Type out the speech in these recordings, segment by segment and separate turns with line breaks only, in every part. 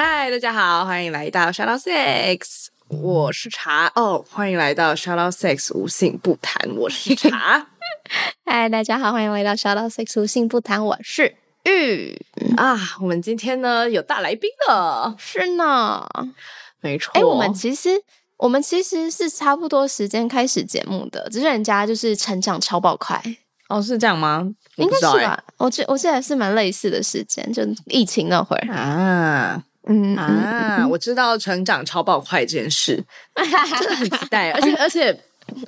嗨，大家好，欢迎来到 Shout Out Six，我是茶哦。欢迎来到 Shout Out Six 无性不谈，我是茶。
嗨，大家好，欢迎来到 Shout Out Six 无性不谈，我是玉
啊。我们今天呢有大来宾了，
是呢，
没错。
哎，我们其实。我们其实是差不多时间开始节目的，只是人家就是成长超爆快
哦，是这样吗？
应该是吧，我记我记得是蛮类似的时间，就疫情那会儿
啊，嗯啊，我知道成长超爆快这件事，真的很期待，而且而且。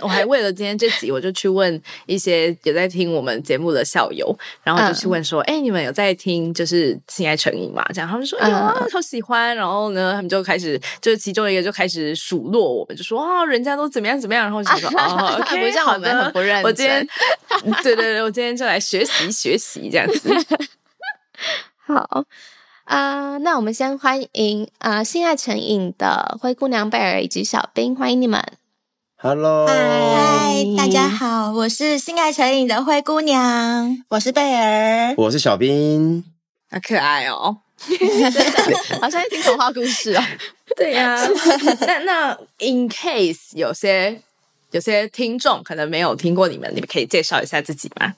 我还为了今天这集，我就去问一些有在听我们节目的校友，然后就去问说：“哎、嗯欸，你们有在听就是《性爱成瘾》吗？”这样他们说：“哎呀，超喜欢。”然后呢，他们就开始，就是其中一个就开始数落我们，就说：“啊，人家都怎么样怎么样。”然后就说：“哦，OK，不像我们很不认真。”我今天，对对对，我今天就来学习学习这样子。
好啊、呃，那我们先欢迎啊，呃《性爱成瘾》的灰姑娘贝尔以及小冰，欢迎你们。
Hello，
嗨，大家好，我是性爱成瘾的灰姑娘，我是贝儿，
我是小冰，
好可爱哦，
好像在听童话故事哦。
对呀、啊，那那 in case 有些有些听众可能没有听过你们，你们可以介绍一下自己吗？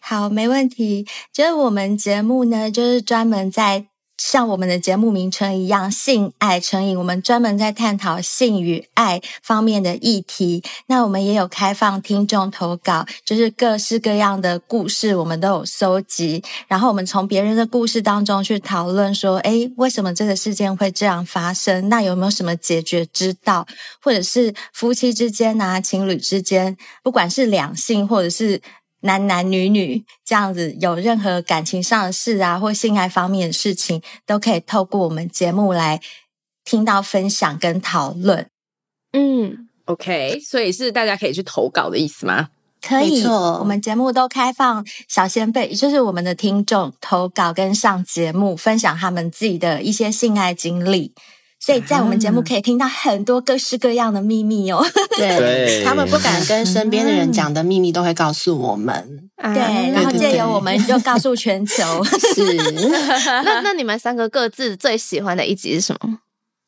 好，没问题。就是我们节目呢，就是专门在。像我们的节目名称一样，性爱成瘾，我们专门在探讨性与爱方面的议题。那我们也有开放听众投稿，就是各式各样的故事，我们都有搜集。然后我们从别人的故事当中去讨论，说，诶，为什么这个事件会这样发生？那有没有什么解决之道？或者是夫妻之间啊，情侣之间，不管是两性或者是。男男女女这样子，有任何感情上的事啊，或性爱方面的事情，都可以透过我们节目来听到分享跟讨论。
嗯，OK，所以是大家可以去投稿的意思吗？
可以，我们节目都开放小先辈，也就是我们的听众投稿跟上节目，分享他们自己的一些性爱经历。所以在我们节目可以听到很多各式各样的秘密哦。
对，他们不敢跟身边的人讲的秘密，都会告诉我们。
对，然后借由我们就告诉全球。
是。那那你们三个各自最喜欢的一集是什么？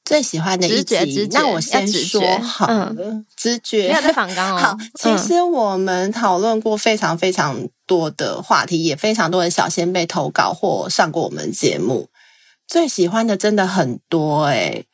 最喜欢的一集？直，直。那我先说好了。直觉。
没有在反纲哦。
好，其实我们讨论过非常非常多的话题，也非常多的小仙贝投稿或上过我们节目。最喜欢的真的很多诶，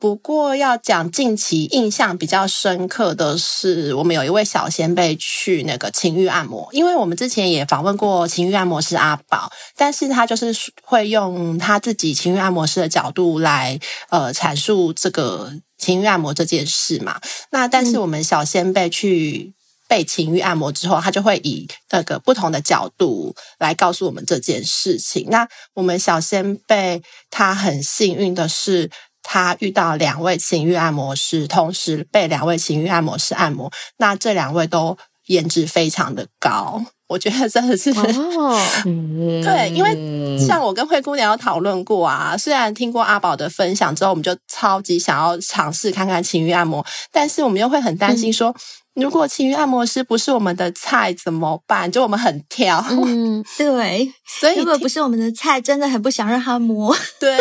不过要讲近期印象比较深刻的是，我们有一位小仙贝去那个情欲按摩，因为我们之前也访问过情欲按摩师阿宝，但是他就是会用他自己情欲按摩师的角度来呃阐述这个情欲按摩这件事嘛。那但是我们小仙贝去。被情欲按摩之后，他就会以那个不同的角度来告诉我们这件事情。那我们小仙贝他很幸运的是，他遇到两位情欲按摩师，同时被两位情欲按摩师按摩。那这两位都颜值非常的高，我觉得真的是哦，对，因为像我跟灰姑娘有讨论过啊，虽然听过阿宝的分享之后，我们就超级想要尝试看看情欲按摩，但是我们又会很担心说。嗯如果情欲按摩师不是我们的菜怎么办？就我们很挑，
嗯，对，所以如果不是我们的菜，真的很不想让他摸。
对，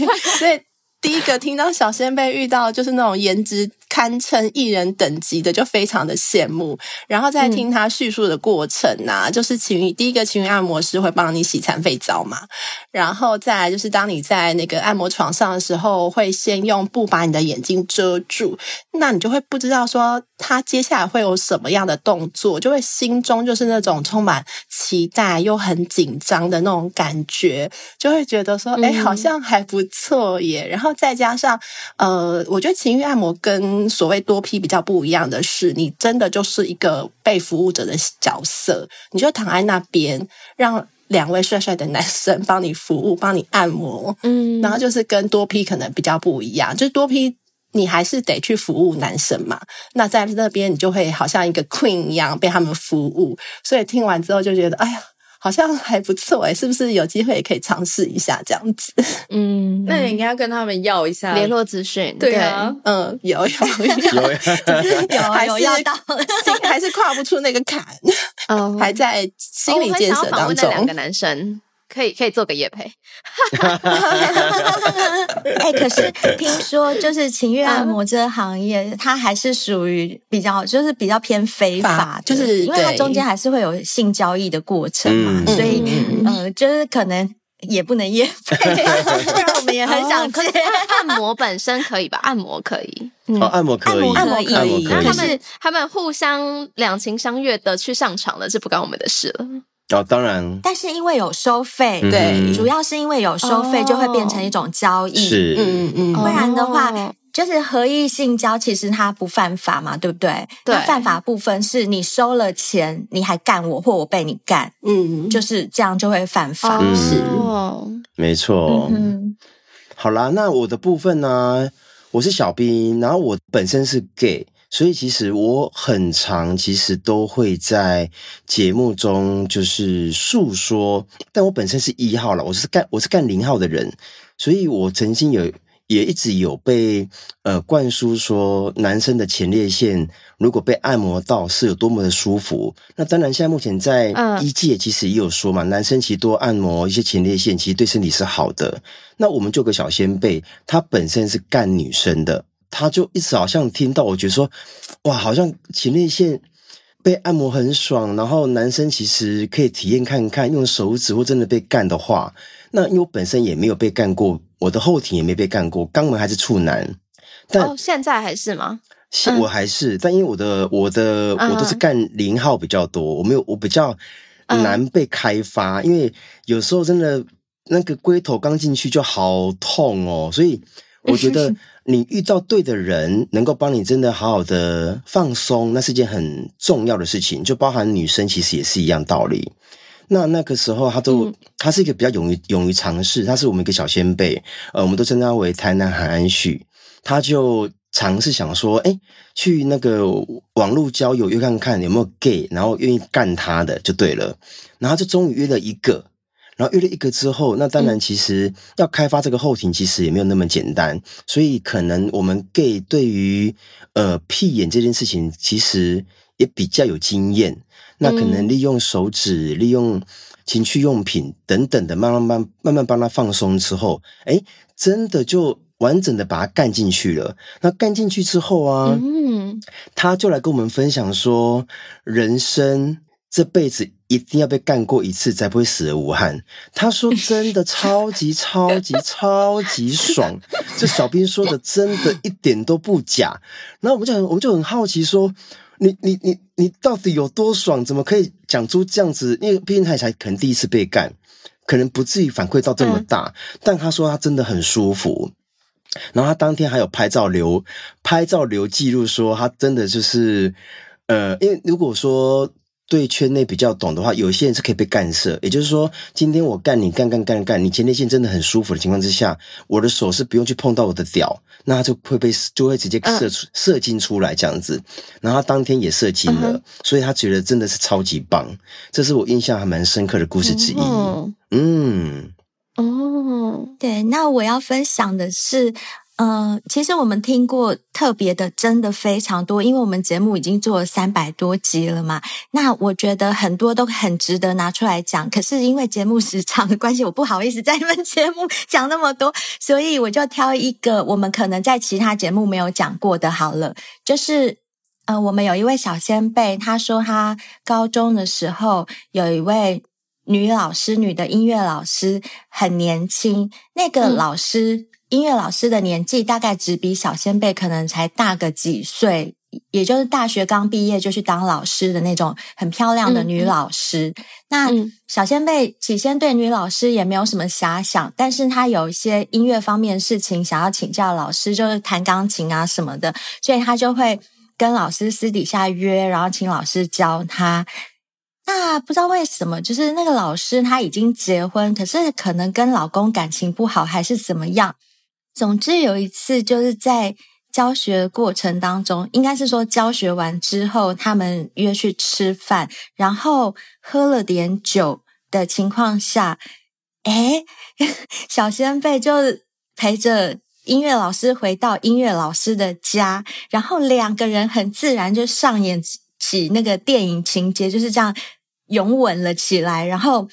所以第一个听到小仙贝遇到就是那种颜值堪称艺人等级的，就非常的羡慕。然后再听他叙述的过程啊，嗯、就是情侣第一个情欲按摩师会帮你洗残废皂嘛，然后再来就是当你在那个按摩床上的时候，会先用布把你的眼睛遮住，那你就会不知道说他接下来会有什么样的动作，就会心中就是那种充满期待又很紧张的那种感觉，就会觉得说，哎、嗯，好像还不错耶。然后再加上，呃，我觉得情欲按摩跟所谓多批比较不一样的是，你真的就是一个被服务者的角色，你就躺在那边，让两位帅帅的男生帮你服务，帮你按摩，嗯，然后就是跟多批可能比较不一样，就是多批你还是得去服务男生嘛，那在那边你就会好像一个 queen 一样被他们服务，所以听完之后就觉得，哎呀。好像还不错哎，是不是有机会也可以尝试一下这样子？
嗯，那你应该要跟他们要一下
联络资讯。
对啊，
嗯，有有有，有 还是要到，还是跨不出那个坎，嗯，还在心理建设当中。
两个男生。可以可以做个夜配，
哎，可是听说就是情欲按摩这个行业，它还是属于比较就是比较偏非法，就是因为它中间还是会有性交易的过程嘛，所以呃，就是可能也不能夜配，不然我们也很想接。
按摩本身可以吧？按摩可以，
哦，按摩可以，
按摩可以，
那他们他们互相两情相悦的去上场了，这不关我们的事了。
哦，当然，
但是因为有收费，对，主要是因为有收费，就会变成一种交易，
是，
嗯嗯嗯，不然的话，就是合意性交，其实它不犯法嘛，对不对？对，那犯法部分是你收了钱，你还干我，或我被你干，嗯，就是这样就会犯法，是，
没错，嗯，好啦，那我的部分呢，我是小兵，然后我本身是 gay。所以其实我很常，其实都会在节目中就是诉说，但我本身是一号了，我是干我是干零号的人，所以我曾经有也一直有被呃灌输说，男生的前列腺如果被按摩到是有多么的舒服。那当然，现在目前在医界其实也有说嘛，男生其实多按摩一些前列腺，其实对身体是好的。那我们就个小先辈，他本身是干女生的。他就一直好像听到，我觉得说，哇，好像前列腺被按摩很爽，然后男生其实可以体验看看，用手指或真的被干的话，那因为我本身也没有被干过，我的后庭也没被干过，肛门还是处男，但、
哦、现在还是吗？
现我还是，嗯、但因为我的我的我都是干零号比较多，我没有我比较难被开发，嗯、因为有时候真的那个龟头刚进去就好痛哦，所以我觉得。你遇到对的人，能够帮你真的好好的放松，那是件很重要的事情。就包含女生，其实也是一样道理。那那个时候，他都、嗯、他是一个比较勇于勇于尝试，他是我们一个小先辈，呃，我们都称他为台南韩安旭。他就尝试想说，哎，去那个网络交友约看看有没有 gay，然后愿意干他的就对了。然后就终于约了一个。然后约了一个之后，那当然其实要开发这个后庭，其实也没有那么简单。所以可能我们 gay 对于呃屁眼这件事情，其实也比较有经验。那可能利用手指、利用情趣用品等等的，慢慢慢慢慢帮他放松之后，诶，真的就完整的把他干进去了。那干进去之后啊，嗯，他就来跟我们分享说，人生这辈子。一定要被干过一次，才不会死而无憾。他说：“真的超级超级 超级爽。”这小兵说的真的一点都不假。然后我们就很我们就很好奇说：“你你你你到底有多爽？怎么可以讲出这样子？因为毕竟他才可能第一次被干，可能不至于反馈到这么大。嗯、但他说他真的很舒服。然后他当天还有拍照留拍照留记录，说他真的就是呃，因为如果说。对圈内比较懂的话，有些人是可以被干涉，也就是说，今天我干你干干干干，你前列腺真的很舒服的情况之下，我的手是不用去碰到我的屌，那他就会被就会直接射出、uh. 射精出来这样子，然后他当天也射精了，uh. 所以他觉得真的是超级棒，这是我印象还蛮深刻的故事之一。Uh. 嗯，
哦，oh. 对，那我要分享的是。嗯、呃，其实我们听过特别的，真的非常多，因为我们节目已经做了三百多集了嘛。那我觉得很多都很值得拿出来讲，可是因为节目时长的关系，我不好意思在你们 节目讲那么多，所以我就挑一个我们可能在其他节目没有讲过的好了。就是，呃，我们有一位小先辈，他说他高中的时候有一位女老师，女的音乐老师，很年轻，那个老师。嗯音乐老师的年纪大概只比小仙贝可能才大个几岁，也就是大学刚毕业就去当老师的那种很漂亮的女老师。嗯、那小仙贝起先对女老师也没有什么遐想，但是他有一些音乐方面的事情想要请教老师，就是弹钢琴啊什么的，所以他就会跟老师私底下约，然后请老师教他。那不知道为什么，就是那个老师他已经结婚，可是可能跟老公感情不好，还是怎么样。总之有一次就是在教学过程当中，应该是说教学完之后，他们约去吃饭，然后喝了点酒的情况下，诶，小仙贝就陪着音乐老师回到音乐老师的家，然后两个人很自然就上演起那个电影情节，就是这样。拥吻了起来，然后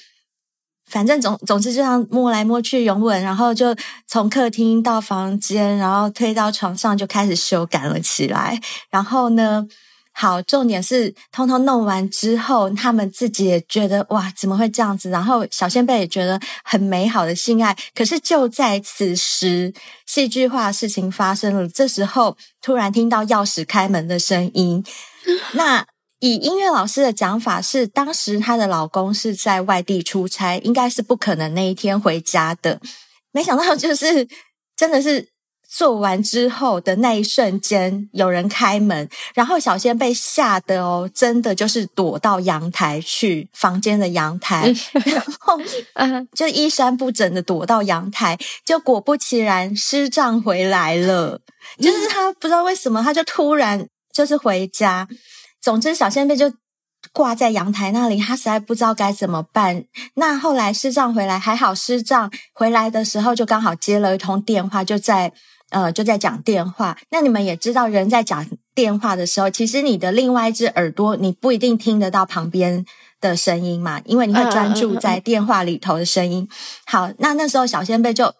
反正总总之就这样摸来摸去拥吻，然后就从客厅到房间，然后推到床上就开始修改了起来。然后呢，好，重点是通通弄完之后，他们自己也觉得哇，怎么会这样子？然后小仙贝也觉得很美好的性爱。可是就在此时，戏剧化的事情发生了。这时候突然听到钥匙开门的声音，那。以音乐老师的讲法是，当时她的老公是在外地出差，应该是不可能那一天回家的。没想到，就是 真的是做完之后的那一瞬间，有人开门，然后小仙被吓得哦，真的就是躲到阳台去，房间的阳台，然后 就衣衫不整的躲到阳台，就果不其然，师丈回来了。就是他不知道为什么，他就突然就是回家。总之，小仙贝就挂在阳台那里，他实在不知道该怎么办。那后来师丈回来，还好师丈回来的时候就刚好接了一通电话，就在呃就在讲电话。那你们也知道，人在讲电话的时候，其实你的另外一只耳朵你不一定听得到旁边的声音嘛，因为你会专注在电话里头的声音。好，那那时候小仙贝就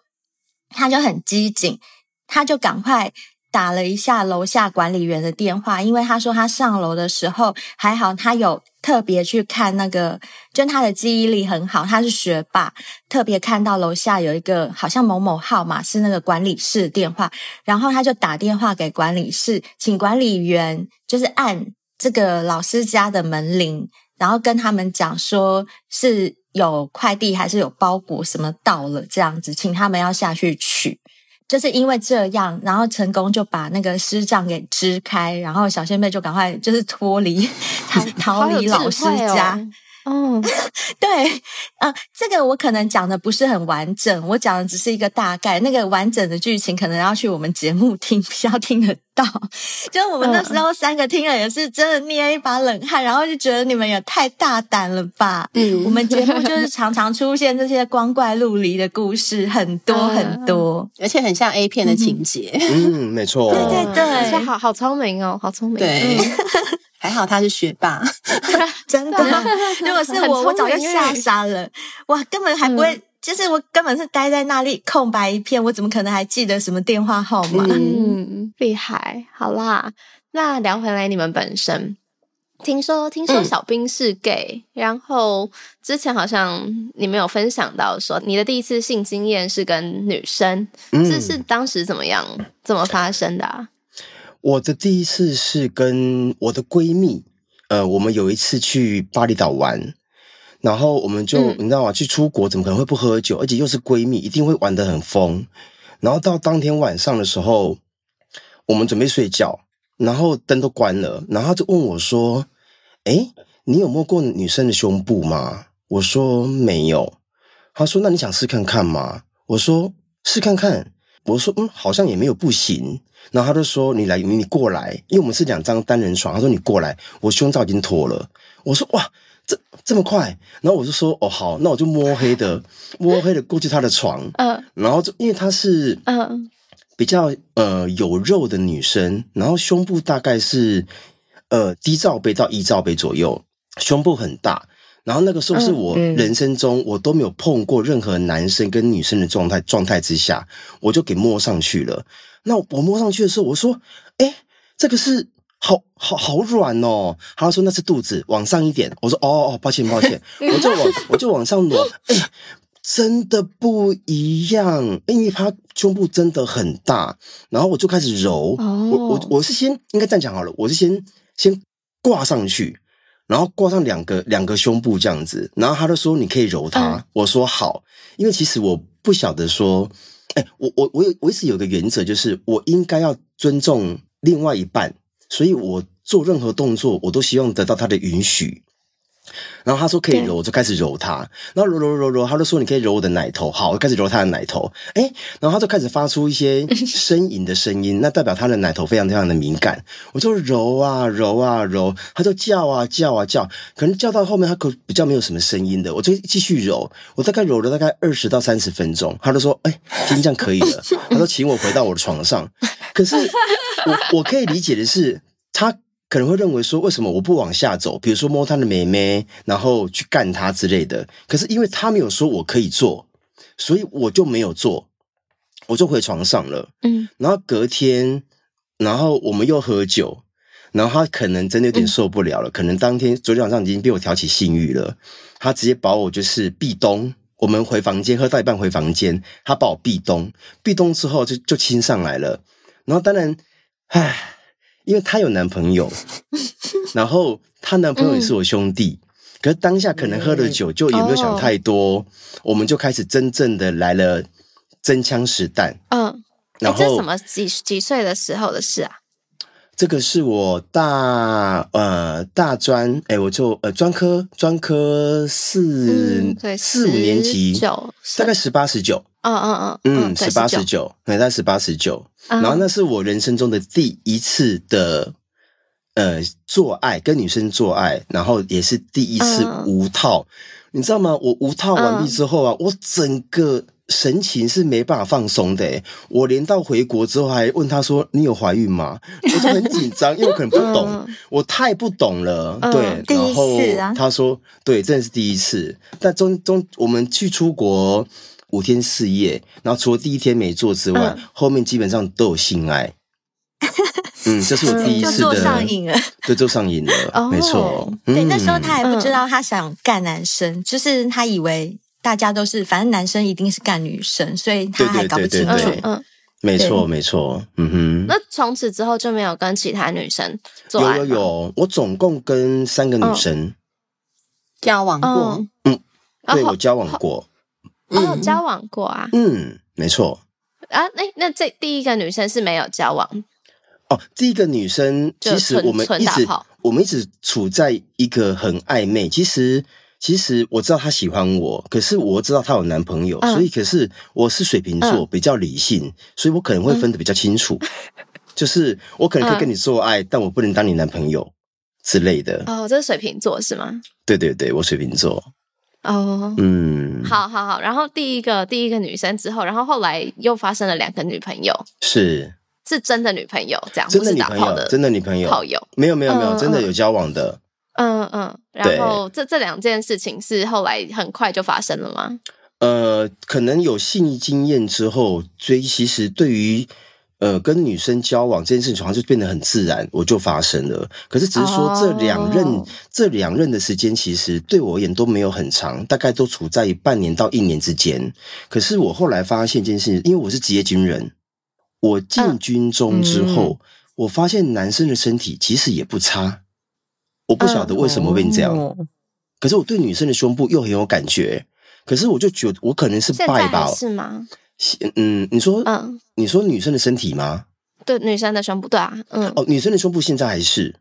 他就很机警，他就赶快。打了一下楼下管理员的电话，因为他说他上楼的时候还好，他有特别去看那个，就他的记忆力很好，他是学霸，特别看到楼下有一个好像某某号码是那个管理室电话，然后他就打电话给管理室，请管理员就是按这个老师家的门铃，然后跟他们讲说是有快递还是有包裹什么到了这样子，请他们要下去取。就是因为这样，然后成功就把那个师丈给支开，然后小仙妹就赶快就是脱离 逃逃离老师家。哦，对，啊、呃，这个我可能讲的不是很完整，我讲的只是一个大概，那个完整的剧情可能要去我们节目听，比较听得到。就我们那时候三个听了也是真的捏一把冷汗，然后就觉得你们也太大胆了吧？嗯，我们节目就 是常常出现这些光怪陆离的故事，很多很多，
而且很像 A 片的情节。
嗯，嗯，没错，
对对对，
说好好聪明哦，好聪明，
对。嗯还好他是学霸，
真的。如果是我，我早就吓傻了。哇，根本还不会，嗯、就是我根本是待在那里空白一片，我怎么可能还记得什么电话号码？
嗯，厉害。好啦，那聊回来，你们本身听说听说小兵是 gay，、嗯、然后之前好像你们有分享到说你的第一次性经验是跟女生，这、嗯、是当时怎么样怎么发生的啊？
我的第一次是跟我的闺蜜，呃，我们有一次去巴厘岛玩，然后我们就、嗯、你知道吗？去出国怎么可能会不喝酒？而且又是闺蜜，一定会玩得很疯。然后到当天晚上的时候，我们准备睡觉，然后灯都关了，然后他就问我说：“哎，你有摸过女生的胸部吗？”我说没有。他说：“那你想试看看吗？”我说：“试看看。”我说：“嗯，好像也没有不行。”然后他就说：“你来，你过来，因为我们是两张单人床。”他说：“你过来，我胸罩已经脱了。”我说：“哇，这这么快？”然后我就说：“哦，好，那我就摸黑的，摸黑的过去他的床。”嗯，然后就因为她是嗯比较呃有肉的女生，然后胸部大概是呃低罩杯到一罩杯左右，胸部很大。然后那个时候是我人生中我都没有碰过任何男生跟女生的状态状态之下，我就给摸上去了。那我摸上去的时候，我说：“哎，这个是好好好软哦。”他说：“那是肚子，往上一点。”我说：“哦哦，抱歉抱歉。”我就往我就往上挪，哎，真的不一样，因为他胸部真的很大。然后我就开始揉，我我我是先应该这样讲好了，我是先先挂上去，然后挂上两个两个胸部这样子。然后他就说：“你可以揉它。”我说：“好。”因为其实我不晓得说。哎，我我我有我一直有个原则，就是我应该要尊重另外一半，所以我做任何动作，我都希望得到他的允许。然后他说可以揉，我就开始揉他。然后揉揉揉揉，他就说你可以揉我的奶头。好，我开始揉他的奶头。哎，然后他就开始发出一些 呻吟的声音，那代表他的奶头非常非常的敏感。我就揉啊揉啊揉，他就叫啊叫啊叫。可能叫到后面，他可比较没有什么声音的，我就继续揉。我大概揉了大概二十到三十分钟，他就说：“哎，今天这样可以了。”他说：“请我回到我的床上。”可是我我可以理解的是他。可能会认为说，为什么我不往下走？比如说摸他的妹妹，然后去干他之类的。可是因为他没有说我可以做，所以我就没有做，我就回床上了。嗯，然后隔天，然后我们又喝酒，然后他可能真的有点受不了了。嗯、可能当天昨天晚上已经被我挑起性欲了，他直接把我就是壁咚。我们回房间喝到一半回房间，他把我壁咚，壁咚之后就就亲上来了。然后当然，唉。因为她有男朋友，然后她男朋友也是我兄弟，嗯、可是当下可能喝了酒，就也没有想太多，嗯、我们就开始真正的来了真枪实弹。嗯，
然后这什么几几岁的时候的事啊？
这个是我大呃大专，哎，我就呃专科专科四、嗯、对四五年级，大概十八十九。嗯嗯嗯，嗯，十八十九，大概十八十九。然后那是我人生中的第一次的呃做爱，跟女生做爱，然后也是第一次无套。嗯、你知道吗？我无套完毕之后啊，嗯、我整个神情是没办法放松的。我连到回国之后还问他说：“你有怀孕吗？” 我就很紧张，因为我可能不懂，嗯、我太不懂了。嗯、对，然后他说：“对，真的是第一次。”但中中我们去出国。五天四夜，然后除了第一天没做之外，嗯、后面基本上都有性爱。嗯，这是我第一次的，就做
上瘾了，
对，做上瘾了，哦、没错。
对，那时候他还不知道他想干男生，嗯、就是他以为大家都是，反正男生一定是干女生，所以他还搞不清楚。对对对对
嗯，没错没错。嗯哼。
那从此之后就没有跟其他女生做爱？
有有有，我总共跟三个女生、哦、
交往过。
嗯，对，我交往过。
哦，交往过啊？
嗯，没错。
啊，那那这第一个女生是没有交往。
哦，第一个女生其实我们一直我们一直处在一个很暧昧。其实其实我知道她喜欢我，可是我知道她有男朋友，嗯、所以可是我是水瓶座，嗯、比较理性，所以我可能会分得比较清楚。嗯、就是我可能可以跟你做爱，嗯、但我不能当你男朋友之类的。
哦，这是水瓶座是吗？
对对对，我水瓶座。
哦，嗯，好好好，然后第一个第一个女生之后，然后后来又发生了两个女朋友，
是。
是真的女朋友，这样
真的女朋友的，真的女朋友，
炮友。
没有没有没有，真的有交往的，
嗯嗯，然后这这两件事情是后来很快就发生了吗？
呃，可能有性经验之后，所以其实对于。呃，跟女生交往这件事情好像就变得很自然，我就发生了。可是只是说这两任、oh. 这两任的时间，其实对我而言都没有很长，大概都处在半年到一年之间。可是我后来发现一件事情，因为我是职业军人，我进军中之后，uh. 我发现男生的身体其实也不差。我不晓得为什么会变这样，uh. 可是我对女生的胸部又很有感觉。可是我就觉得我可能是拜吧，
是吗？
嗯，你说，嗯，你说女生的身体吗？
对，女生的胸部，对啊，嗯，
哦，女生的胸部现在还是，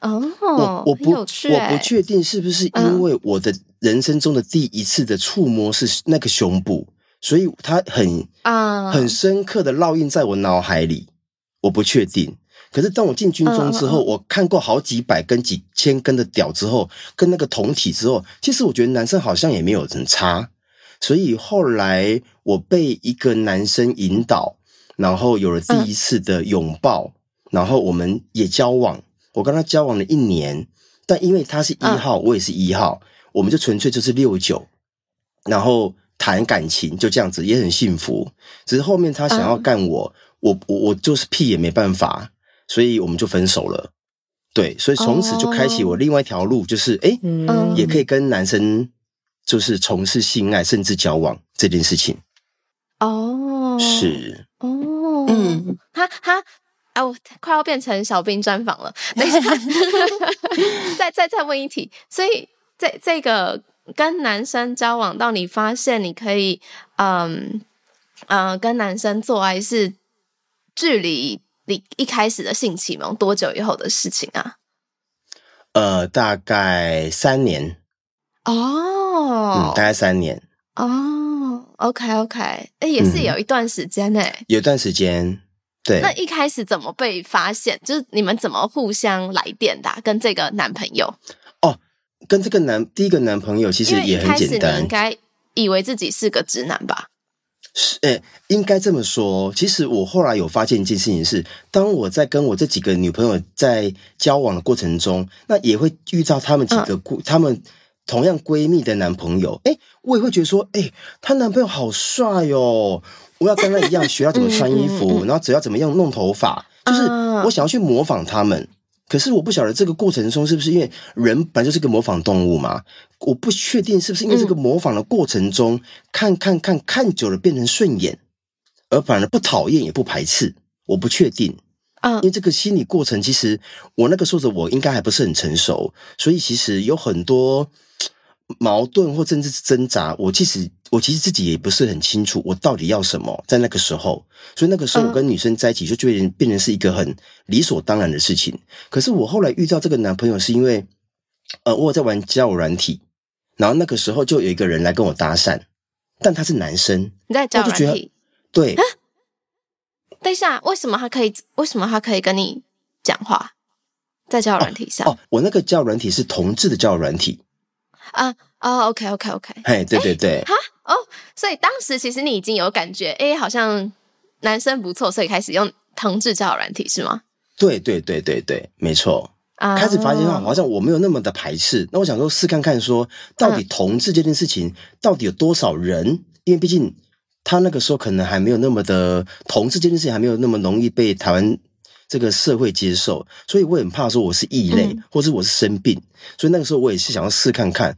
哦，
我我不我不确定是不是因为我的人生中的第一次的触摸是那个胸部，所以它很啊很深刻的烙印在我脑海里，我不确定。可是当我进军中之后，我看过好几百根、几千根的屌之后，跟那个同体之后，其实我觉得男生好像也没有很差。所以后来我被一个男生引导，然后有了第一次的拥抱，然后我们也交往。我跟他交往了一年，但因为他是一号，我也是一号，我们就纯粹就是六九，然后谈感情，就这样子，也很幸福。只是后面他想要干我，我我我就是屁也没办法，所以我们就分手了。对，所以从此就开启我另外一条路，就是哎，也可以跟男生。就是从事性爱甚至交往这件事情
哦，
是
哦，嗯，他他哎，我快要变成小兵专访了。等一下，再再再问一题，所以这这个跟男生交往到你发现你可以嗯嗯、呃、跟男生做爱是距离你一开始的性启蒙多久以后的事情啊？
呃，大概三年。
哦，
嗯，大概三年。
哦，OK OK，哎，也是有一段时间呢、嗯。
有段时间，对。
那一开始怎么被发现？就是你们怎么互相来电的、啊？跟这个男朋友？
哦，跟这个男第一个男朋友其实也很简单。
你应该以为自己是个直男吧？
是，诶，应该这么说。其实我后来有发现一件事情是，当我在跟我这几个女朋友在交往的过程中，那也会遇到他们几个故，他们。同样闺蜜的男朋友，哎，我也会觉得说，哎，她男朋友好帅哦，我要跟他一样学要怎么穿衣服，然后只要怎么样弄头发，就是我想要去模仿他们。可是我不晓得这个过程中是不是因为人本来就是个模仿动物嘛？我不确定是不是因为这个模仿的过程中，看看看看久了变成顺眼，而反而不讨厌也不排斥。我不确定，啊，因为这个心理过程，其实我那个时候的我应该还不是很成熟，所以其实有很多。矛盾或甚至是挣扎，我其实我其实自己也不是很清楚，我到底要什么。在那个时候，所以那个时候我跟女生在一起，就觉得变成是一个很理所当然的事情。可是我后来遇到这个男朋友，是因为呃，我在玩交友软体，然后那个时候就有一个人来跟我搭讪，但他是男生。
你在交友软体？
对。
等一下，为什么他可以？为什么他可以跟你讲话？在交友软体上？
哦，哦，我那个交友软体是同志的交友软体。
啊哦，OK，OK，OK，
哎，对对对，
哈哦，所以当时其实你已经有感觉，哎，好像男生不错，所以开始用同志交友软体是吗？
对对对对对，没错。啊，开始发现好像我没有那么的排斥。那我想说试看看，说到底同志这件事情到底有多少人？嗯，因为毕竟他那个时候可能还没有那么的同志这件事情还没有那么容易被台湾。这个社会接受，所以我很怕说我是异类，嗯、或者我是生病，所以那个时候我也是想要试看看。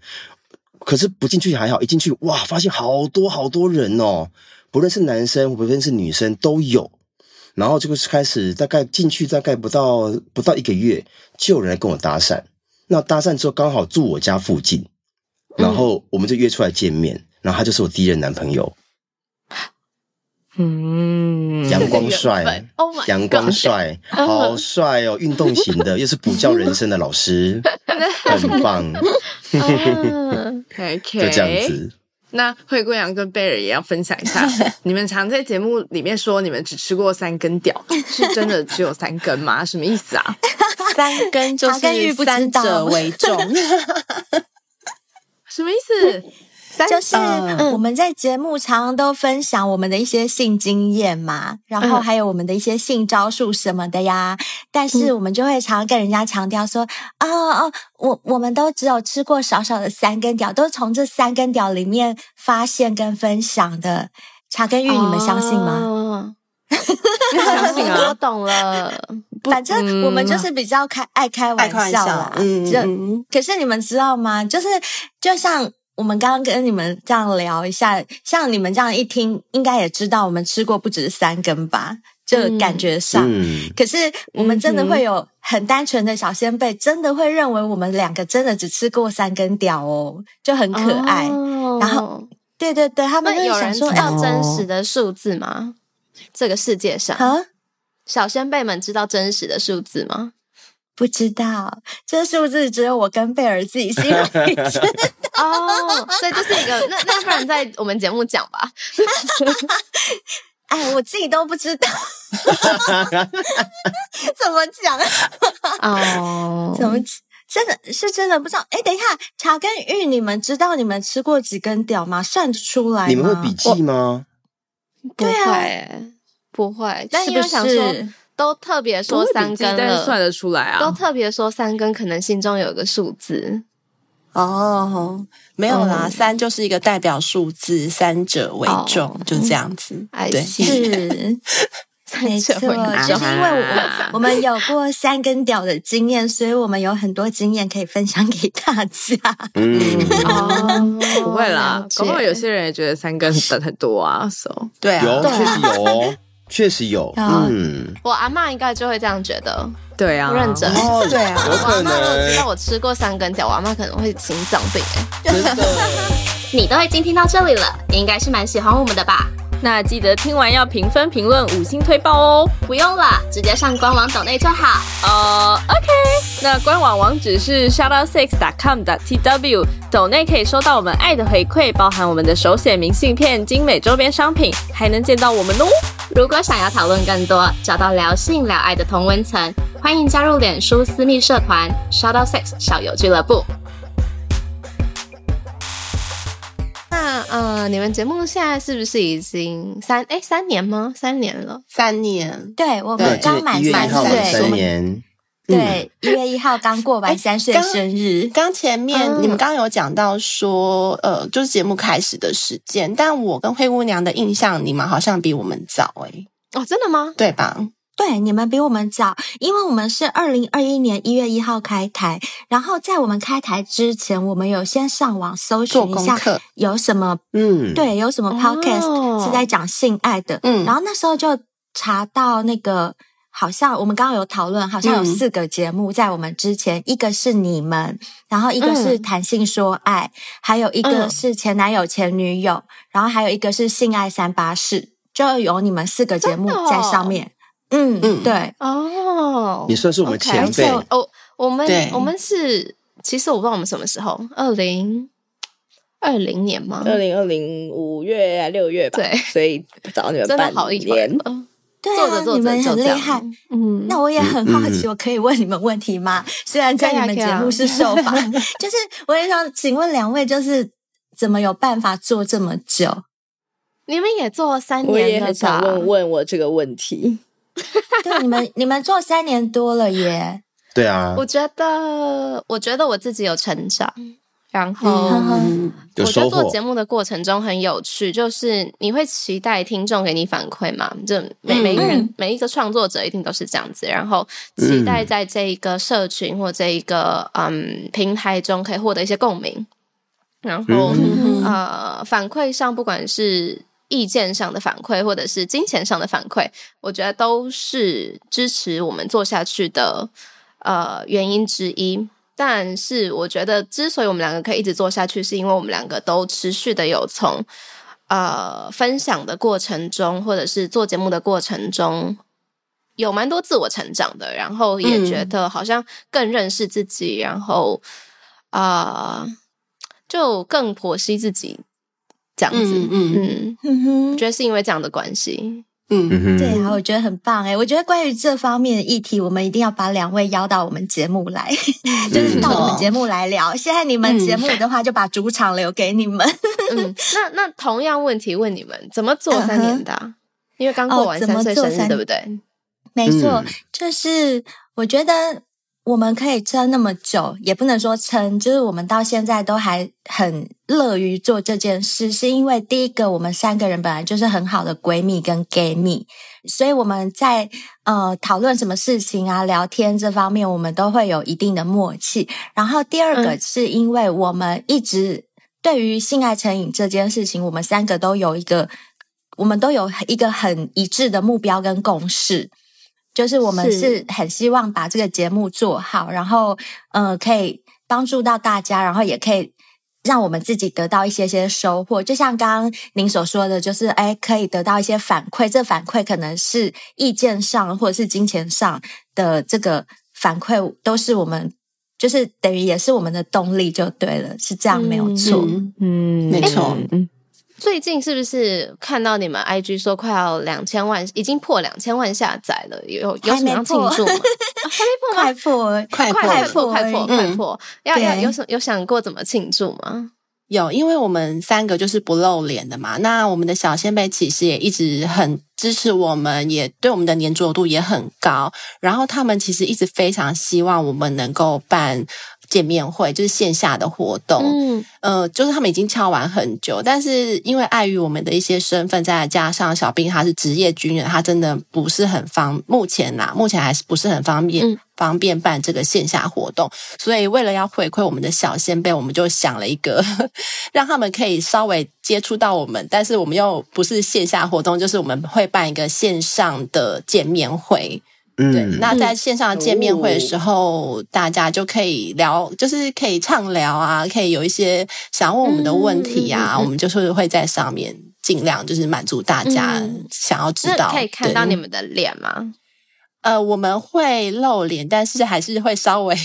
可是不进去还好，一进去哇，发现好多好多人哦，不论是男生，不论是女生都有。然后这个是开始，大概进去大概不到不到一个月，就有人来跟我搭讪。那搭讪之后刚好住我家附近，然后我们就约出来见面，然后他就是我第一任男朋友。
嗯，
阳光帅，阳光帅，好帅哦！运动型的，又是补教人生的老师，很棒。
OK，
就这样子。
那灰姑娘跟贝尔也要分享一下，你们常在节目里面说你们只吃过三根屌，是真的只有三根吗？什么意思啊？
三根就是三者为重，
什么意思？
就是我们在节目常常都分享我们的一些性经验嘛，然后还有我们的一些性招数什么的呀。但是我们就会常跟人家强调说，哦哦，我我们都只有吃过少少的三根屌，都是从这三根屌里面发现跟分享的。茶根玉，你们相信吗？
相信啊，我懂了。
反正我们就是比较开爱开玩笑啦。嗯，嗯，可是你们知道吗？就是就像。我们刚刚跟你们这样聊一下，像你们这样一听，应该也知道我们吃过不止三根吧？就感觉上，嗯、可是我们真的会有很单纯的小仙贝，真的会认为我们两个真的只吃过三根屌哦，就很可爱。哦、然后，对对对，他们有人说，
要真实的数字吗？哦、这个世界上，啊、小仙贝们知道真实的数字吗？
不知道，这数字只有我跟贝尔自己心里知道
哦，所以这是一个，那那不然在我们节目讲吧。
哎，我自己都不知道，怎么讲？哦，怎么真的是真的不知道？哎，等一下，茶跟玉，你们知道你们吃过几根屌吗？算得出来吗？
你们会笔记吗？
不会，不会。但因为想说。都特别说三根了，
算得出来啊！
都特别说三根，可能心中有个数字
哦。没有啦，嗯、三就是一个代表数字，三者为重，哦、就这样子。对，
是 没错，就是因为我我们有过三根屌的经验，所以我们有很多经验可以分享给大家。
嗯，
哦，不会啦，搞不好有些人也觉得三根很很多啊。So，
对啊，
有确实有哦。确实有，嗯，
我阿嬷应该就会这样觉得，
对啊，
不认真，
对啊，
有可能。
我阿嬷如果知道我吃过三根屌，我阿嬷可能会心脏病。
真的，
你都已经听到这里了，你应该是蛮喜欢我们的吧？那记得听完要评分、评论、五星推爆哦！
不用了，直接上官网抖内就好。
呃，OK，那官网网址是 shout out6.com.tw，抖内可以收到我们爱的回馈，包含我们的手写明信片、精美周边商品，还能见到我们哦。
如果想要讨论更多，找到聊性聊爱的同温层，欢迎加入脸书私密社团 Shadow Sex 小友俱乐部。那呃，你们节目现在是不是已经三哎三年吗？三年了，
三年。
对，我们刚满三岁，
三年。
对，一月一号刚过完三岁生日。
刚前面你们刚刚有讲到说，呃，就是节目开始的时间，但我跟灰姑娘的印象，你们好像比我们早哎。
哦，真的吗？
对吧？
对，你们比我们早，因为我们是二零二一年一月一号开台，然后在我们开台之前，我们有先上网搜寻一下有什么，嗯，对，有什么 podcast 是在讲性爱的，嗯，然后那时候就查到那个，好像我们刚刚有讨论，好像有四个节目在我们之前，嗯、一个是你们，然后一个是谈性说爱，嗯、还有一个是前男友前女友，然后还有一个是性爱三八式，就有你们四个节目在上面。嗯嗯，对。
哦，
你算是我们前辈。
哦。我们我们是，其实我不知道我们什么时候，二零二零年吗？
二零二零五月六月吧。
对，
所以找你们办
好一年。了。
对啊，你们很厉害。嗯，那我也很好奇，我可以问你们问题吗？虽然在你们节目是受访，就是我也想请问两位，就是怎么有办法做这么久？
你们也做了三年了，
我也很想问问我这个问题。
对，你们 你们做三年多了耶。
对啊，
我觉得我觉得我自己有成长，然后 我觉得做节目的过程中很有趣，就是你会期待听众给你反馈嘛？就每每一个人每一个创作者一定都是这样子，然后期待在这一个社群或这一个嗯平台中可以获得一些共鸣，然后呃反馈上不管是。意见上的反馈，或者是金钱上的反馈，我觉得都是支持我们做下去的呃原因之一。但是，我觉得之所以我们两个可以一直做下去，是因为我们两个都持续的有从呃分享的过程中，或者是做节目的过程中，有蛮多自我成长的，然后也觉得好像更认识自己，然后啊、呃，就更剖析自己。这样子，嗯嗯。哼，觉得是因为这样的关系，
嗯，对啊，我觉得很棒哎，我觉得关于这方面的议题，我们一定要把两位邀到我们节目来，就是到我们节目来聊。现在你们节目的话，就把主场留给你们。
嗯，那那同样问题问你们，怎么做三年的？因为刚过完三岁生日，对不对？
没错，就是我觉得。我们可以撑那么久，也不能说撑，就是我们到现在都还很乐于做这件事，是因为第一个，我们三个人本来就是很好的闺蜜跟 gay 蜜，所以我们在呃讨论什么事情啊、聊天这方面，我们都会有一定的默契。然后第二个是因为我们一直对于性爱成瘾这件事情，我们三个都有一个，我们都有一个很一致的目标跟共识。就是我们是很希望把这个节目做好，然后呃，可以帮助到大家，然后也可以让我们自己得到一些些收获。就像刚刚您所说的，就是哎，可以得到一些反馈，这反馈可能是意见上或者是金钱上的这个反馈，都是我们就是等于也是我们的动力，就对了，是这样没有错，
嗯，嗯，没错，嗯。
最近是不是看到你们 IG 说快要两千万，已经破两千万下载了？有有什么要庆祝吗？
还没破吗？
快破，快破，快破，快破，快破！要要有什有想过怎么庆祝吗？
有，因为我们三个就是不露脸的嘛。那我们的小仙贝其实也一直很支持我们，也对我们的黏着度也很高。然后他们其实一直非常希望我们能够办。见面会就是线下的活动，嗯，呃，就是他们已经敲完很久，但是因为碍于我们的一些身份，再加上小兵他是职业军人，他真的不是很方，目前呐，目前还是不是很方便，嗯、方便办这个线下活动，所以为了要回馈我们的小先辈，我们就想了一个，让他们可以稍微接触到我们，但是我们又不是线下活动，就是我们会办一个线上的见面会。嗯，对，那在线上见面会的时候，嗯、大家就可以聊，就是可以畅聊啊，可以有一些想问我们的问题啊，嗯、我们就是会在上面尽量就是满足大家想要知道。
嗯、可以看到你们的脸吗？
呃，我们会露脸，但是还是会稍微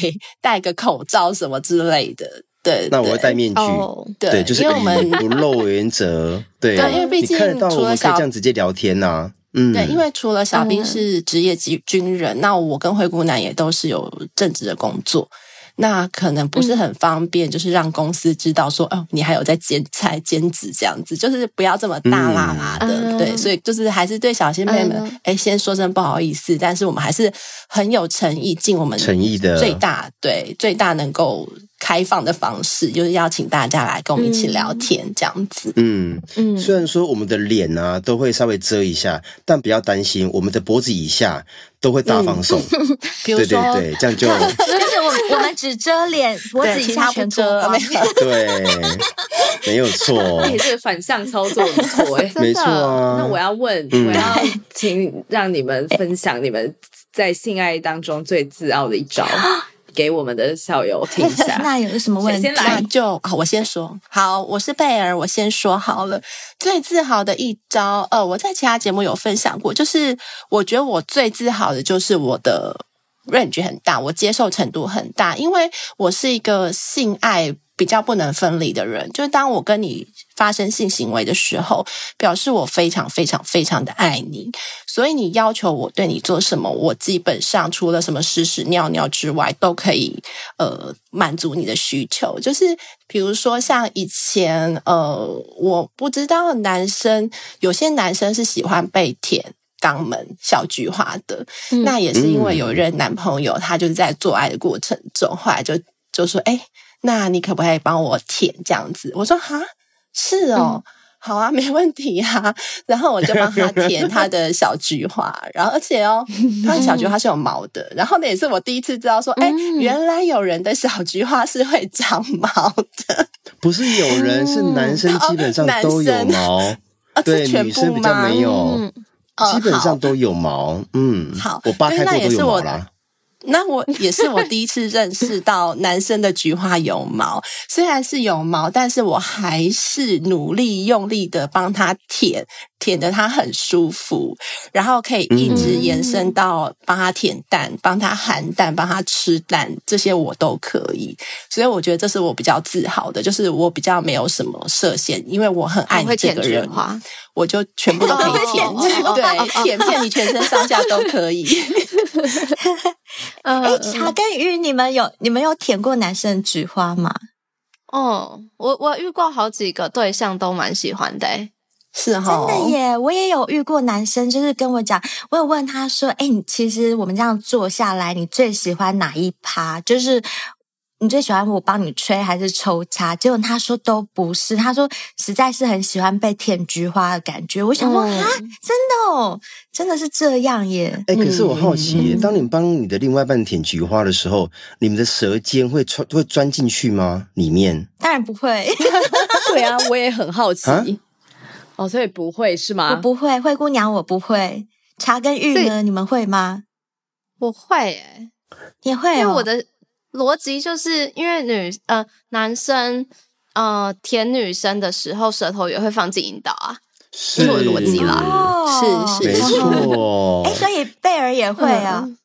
戴个口罩什么之类的。对，
那我会戴面具。
哦、
对，对，就是因为我们不露原则。对，
对，因为毕竟
看得到我们可以这样直接聊天呐、啊。嗯，
对，因为除了小兵是职业军军人，嗯、那我跟灰姑娘也都是有正职的工作，那可能不是很方便，嗯、就是让公司知道说，哦，你还有在兼差兼职这样子，就是不要这么大啦啦的。嗯、对，所以就是还是对小仙妹们，哎、嗯，先说声不好意思，但是我们还是很有诚意，尽我们诚意的最大，对，最大能够。开放的方式，就是邀请大家来跟我们一起聊天，这样子。
嗯嗯，虽然说我们的脸啊都会稍微遮一下，但不要担心，我们的脖子以下都会大放送。
嗯、对对对，
这样就
就是 我我们只遮脸，脖子以下全遮。
对，没有错。
也是反向操作，没错哎，
没错啊。
那我要问，嗯、我要请让你们分享你们在性爱当中最自傲的一招。给我们的校友听一下，
那有什么问题？
先来就好，我先说。好，我是贝儿，我先说好了。最自豪的一招，呃，我在其他节目有分享过，就是我觉得我最自豪的就是我的 range 很大，我接受程度很大，因为我是一个性爱比较不能分离的人，就是当我跟你发生性行为的时候，表示我非常非常非常的爱你，所以你要求我对你做什么，我基本上除了什么屎屎尿尿之外，都可以呃满足你的需求。就是比如说像以前呃，我不知道男生有些男生是喜欢被舔肛门小菊花的，嗯、那也是因为有一任男朋友，他就是在做爱的过程中，后来就就说哎。那你可不可以帮我舔这样子？我说哈，是哦，嗯、好啊，没问题啊。然后我就帮他舔他的小菊花，然后而且哦，他的小菊花是有毛的。然后那也是我第一次知道说，哎、嗯，原来有人的小菊花是会长毛的。
不是有人，是男生 基本上都有毛，哦、对，女生比较没有，嗯、基本上都有毛。嗯，
好，
我扒开过都有毛啦。
那我也是我第一次认识到男生的菊花有毛，虽然是有毛，但是我还是努力用力的帮他舔，舔的他很舒服，然后可以一直延伸到帮他舔蛋、帮他含蛋、帮他吃蛋，这些我都可以。所以我觉得这是我比较自豪的，就是我比较没有什么设限，因为我很爱你这个人，我就全部都可以舔，对，舔 遍你全身上下都可以。
哎、欸，茶跟鱼，你们有你们有舔过男生的菊花吗？
哦，我我遇过好几个对象都蛮喜欢的、欸，
是哈，
真的耶！我也有遇过男生，就是跟我讲，我有问他说，哎、欸，你其实我们这样坐下来，你最喜欢哪一趴？就是。你最喜欢我帮你吹还是抽插？结果他说都不是，他说实在是很喜欢被舔菊花的感觉。我想说啊，真的哦，真的是这样耶。
哎，可是我好奇，嗯、当你帮你的另外一半舔菊花的时候，你们的舌尖会穿会钻进去吗？里面？
当然不会。
对啊，我也很好奇。啊、哦，所以不会是吗？
我不会，灰姑娘我不会。茶跟玉呢？你们会吗？
我会耶，
也会、哦，
因为我的。逻辑就是因为女呃男生呃舔女生的时候，舌头也会放进阴道啊，是我的逻辑啦，
是、是是
没错。
哎，所以贝尔也会啊。嗯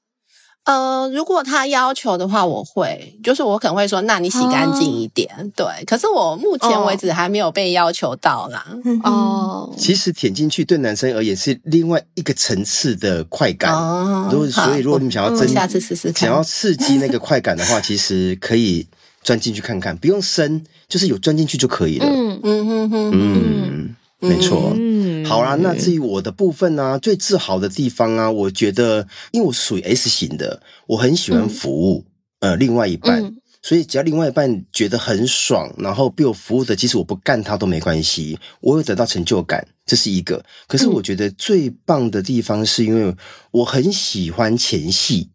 呃，如果他要求的话，我会，就是我可能会说，那你洗干净一点，哦、对。可是我目前为止还没有被要求到啦。
哦，
其实舔进去对男生而言是另外一个层次的快感。哦，如果所以如果你们想要增，
下次试试，
想要刺激那个快感的话，其实可以钻进去看看，不用深，就是有钻进去就可以了。嗯嗯嗯嗯嗯，没错。嗯好啦，那至于我的部分呢、啊，最自豪的地方啊，我觉得，因为我属于 S 型的，我很喜欢服务，嗯、呃，另外一半，嗯、所以只要另外一半觉得很爽，然后被我服务的，即使我不干他都没关系，我会得到成就感，这是一个。可是我觉得最棒的地方，是因为我很喜欢前戏，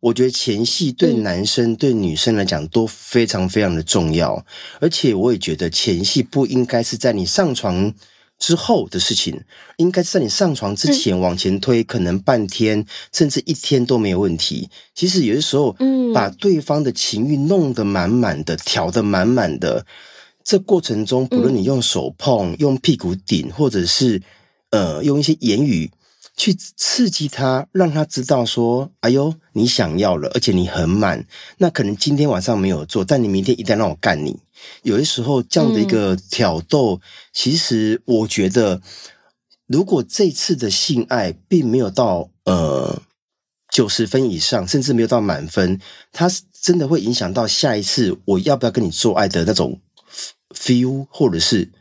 我觉得前戏对男生、对女生来讲都非常非常的重要，而且我也觉得前戏不应该是在你上床。之后的事情，应该是在你上床之前往前推，可能半天甚至一天都没有问题。其实有的时候，嗯，把对方的情欲弄得满满的，调得满满的，这过程中，不论你用手碰、用屁股顶，或者是呃用一些言语去刺激他，让他知道说：“哎呦，你想要了，而且你很满。”那可能今天晚上没有做，但你明天一旦让我干你。有些时候，这样的一个挑逗，嗯、其实我觉得，如果这次的性爱并没有到呃九十分以上，甚至没有到满分，它是真的会影响到下一次我要不要跟你做爱的那种 feel 或者是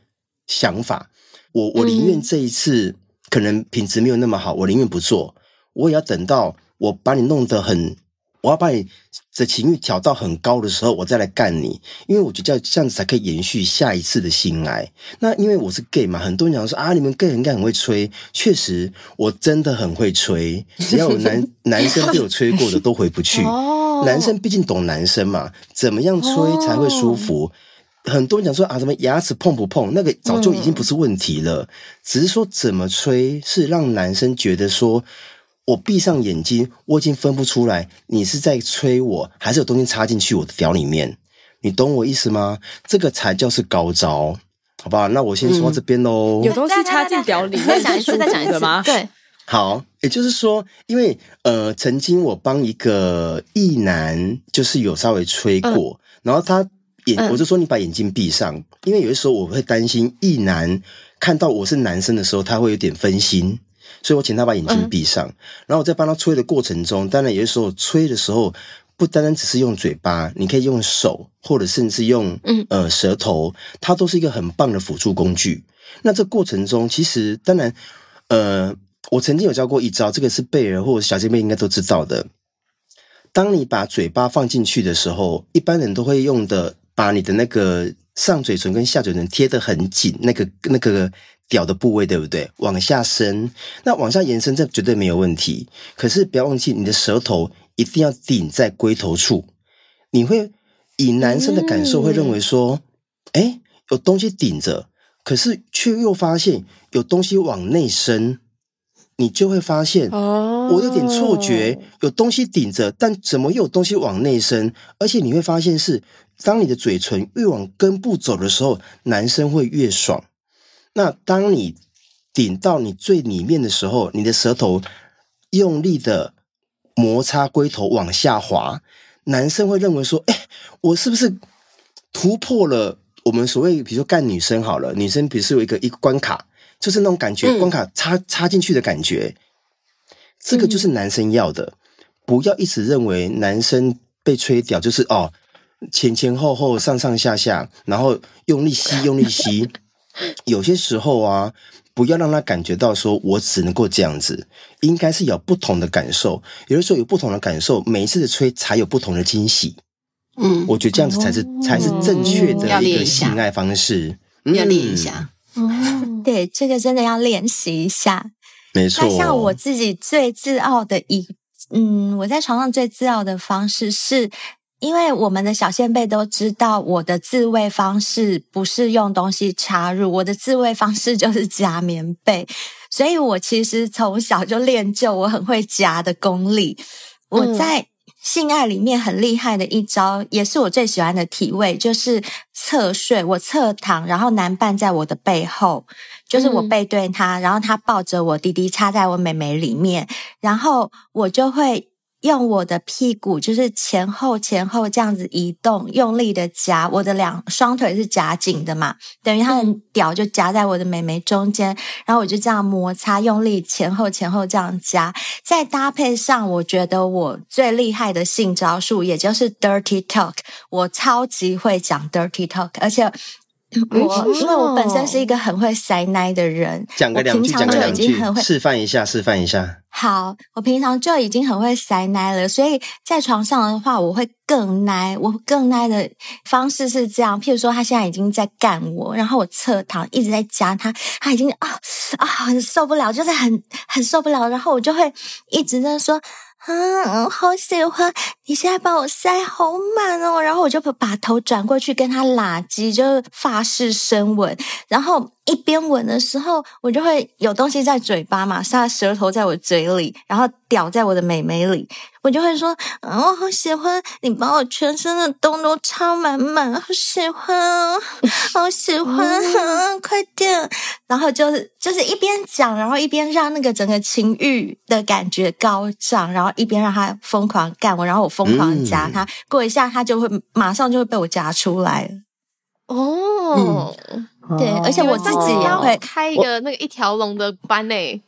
想法。我我宁愿这一次可能品质没有那么好，我宁愿不做，我也要等到我把你弄得很。我要把你的情欲调到很高的时候，我再来干你，因为我觉得这样子才可以延续下一次的性爱。那因为我是 gay 嘛，很多人讲说啊，你们 gay 应该很会吹，确实我真的很会吹，只要有男 男生被我吹过的都回不去。男生毕竟懂男生嘛，怎么样吹才会舒服？很多人讲说啊，什么牙齿碰不碰，那个早就已经不是问题了，只是说怎么吹是让男生觉得说。我闭上眼睛，我已经分不出来你是在吹我，还是有东西插进去我的屌里面。你懂我意思吗？这个才叫是高招，好不好？那我先说到这边喽、嗯。有东西插进屌里面，再讲一次，再讲一次吗？对，好，也就是说，因为呃，曾经我帮一个异男，就是有稍微吹过，嗯、然后他眼，我就说你把眼睛闭上，嗯、因为有的时候我会担心异男看到我是男生的时候，他会有点分心。所以我请他把眼睛闭上，嗯、然后我在帮他吹的过程中，当然有的时候吹的时候，不单单只是用嘴巴，你可以用手，或者甚至用呃舌头，它都是一个很棒的辅助工具。那这过程中，其实当然，呃，我曾经有教过一招，这个是贝尔或者小姐妹应该都知道的。当你把嘴巴放进去的时候，一般人都会用的，把你的那个上嘴唇跟下嘴唇贴得很紧，那个那个。屌的部位对不对？往下伸，那往下延伸，这绝对没有问题。可是不要忘记，你的舌头一定要顶在龟头处。你会以男生的感受会认为说，哎、嗯，有东西顶着，可是却又发现有东西往内伸，你就会发现，哦，我有点错觉，有东西顶着，但怎么又有东西往内伸？而且你会发现是，当你的嘴唇越往根部走的时候，男生会越爽。那当你顶到你最里面的时候，你的舌头用力的摩擦龟头往下滑，男生会认为说：“哎，我是不是突破了我们所谓，比如说干女生好了，女生比如说有一个一个关卡，就是那种感觉，关卡插插进去的感觉，这个就是男生要的。不要一直认为男生被吹屌就是哦，前前后后、上上下下，然后用力吸，用力吸。” 有些时候啊，不要让他感觉到说我只能够这样子，应该是有不同的感受。有的时候有不同的感受，每一次的吹才有不同的惊喜。嗯，我觉得这样子才是、哦、才是正确的一个性爱方式。
要练一下，
嗯，对，这个真的要练习一下。
没错，
那像我自己最自傲的一，嗯，我在床上最自傲的方式是。因为我们的小先辈都知道，我的自慰方式不是用东西插入，我的自慰方式就是夹棉被，所以我其实从小就练就我很会夹的功力。我在性爱里面很厉害的一招，也是我最喜欢的体位，就是侧睡。我侧躺，然后男伴在我的背后，就是我背对他，然后他抱着我弟弟插在我美眉里面，然后我就会。用我的屁股就是前后前后这样子移动，用力的夹，我的两双腿是夹紧的嘛，等于他的屌就夹在我的美眉中间，然后我就这样摩擦，用力前后前后这样夹，再搭配上我觉得我最厉害的性招数，也就是 dirty talk，我超级会讲 dirty talk，而且。我因为我本身是一个很会塞奶的人，
讲个两句，讲个两句，示范一下，示范一下。
好，我平常就已经很会塞奶了，所以在床上的话，我会更奶。我更奶的方式是这样，譬如说，他现在已经在干我，然后我侧躺一直在夹他，他已经啊啊很受不了，就是很很受不了，然后我就会一直在说。嗯，好喜欢，你现在把我塞好满哦。然后我就把头转过去跟他拉鸡，就是法式深吻，然后。一边吻的时候，我就会有东西在嘴巴嘛，他舌头在我嘴里，然后屌在我的美眉里，我就会说，嗯，我好喜欢你把我全身的洞都插满满，好喜欢啊，好喜欢啊，快点！然后就是就是一边讲，然后一边让那个整个情欲的感觉高涨，然后一边让他疯狂干我，然后我疯狂夹他，嗯、过一下他就会马上就会被我夹出来
哦。嗯
对，而且我自己也会
开一个那个一条龙的班诶，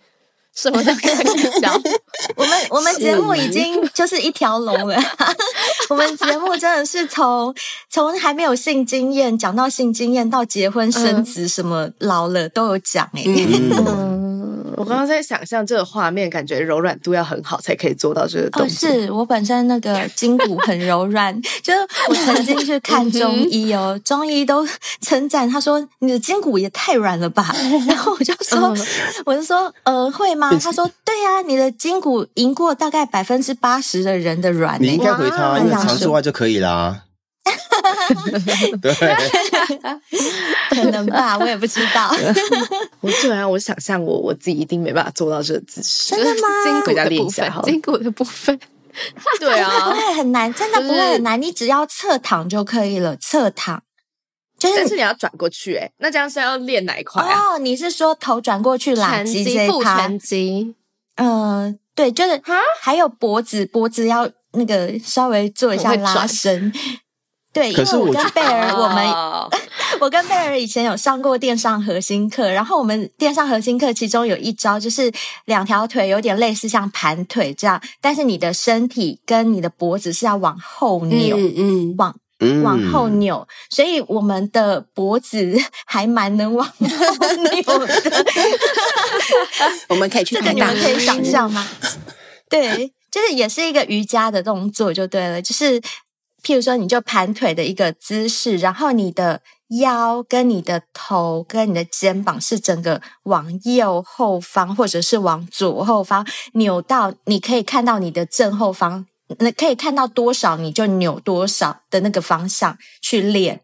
什么都可以讲。
我们我们节目已经就是一条龙了，我们节目真的是从从还没有性经验讲到性经验，到结婚生子，什么老了都有讲诶。
嗯 我刚刚在想象这个画面，感觉柔软度要很好才可以做到这个动作。
哦，是我本身那个筋骨很柔软，就是我曾经去 看中医哦，中医都称赞他说你的筋骨也太软了吧。然后我就说，我就说，呃，会吗？他说，对呀，你的筋骨赢过大概百分之八十的人的软。
你应该回他，因为常说话就可以啦。对，
可能吧，我也不知道。
我对啊，我想象我我自己一定没办法做到这个姿势。
真的吗？
筋骨的部分，筋骨的部分。
对啊，
不会很难，真的不会很难。你只要侧躺就可以了，侧躺。就是，
但是你要转过去，哎，那这样是要练哪一块啊？
哦，你是说头转过去拉鸡这一趴？
前肌。
嗯，对，就是还有脖子，脖子要那个稍微做一下拉伸。对，因为我跟贝儿，我们 我跟贝儿以前有上过电商核心课，然后我们电商核心课其中有一招就是两条腿有点类似像盘腿这样，但是你的身体跟你的脖子是要往后扭，嗯嗯，往往后扭，所以我们的脖子 还蛮能往后扭的。
我们可以去看看，
这个你们可以想象吗？对，就是也是一个瑜伽的动作就对了，就是。譬如说，你就盘腿的一个姿势，然后你的腰跟你的头跟你的肩膀是整个往右后方，或者是往左后方扭到，你可以看到你的正后方，那可以看到多少你就扭多少的那个方向去练。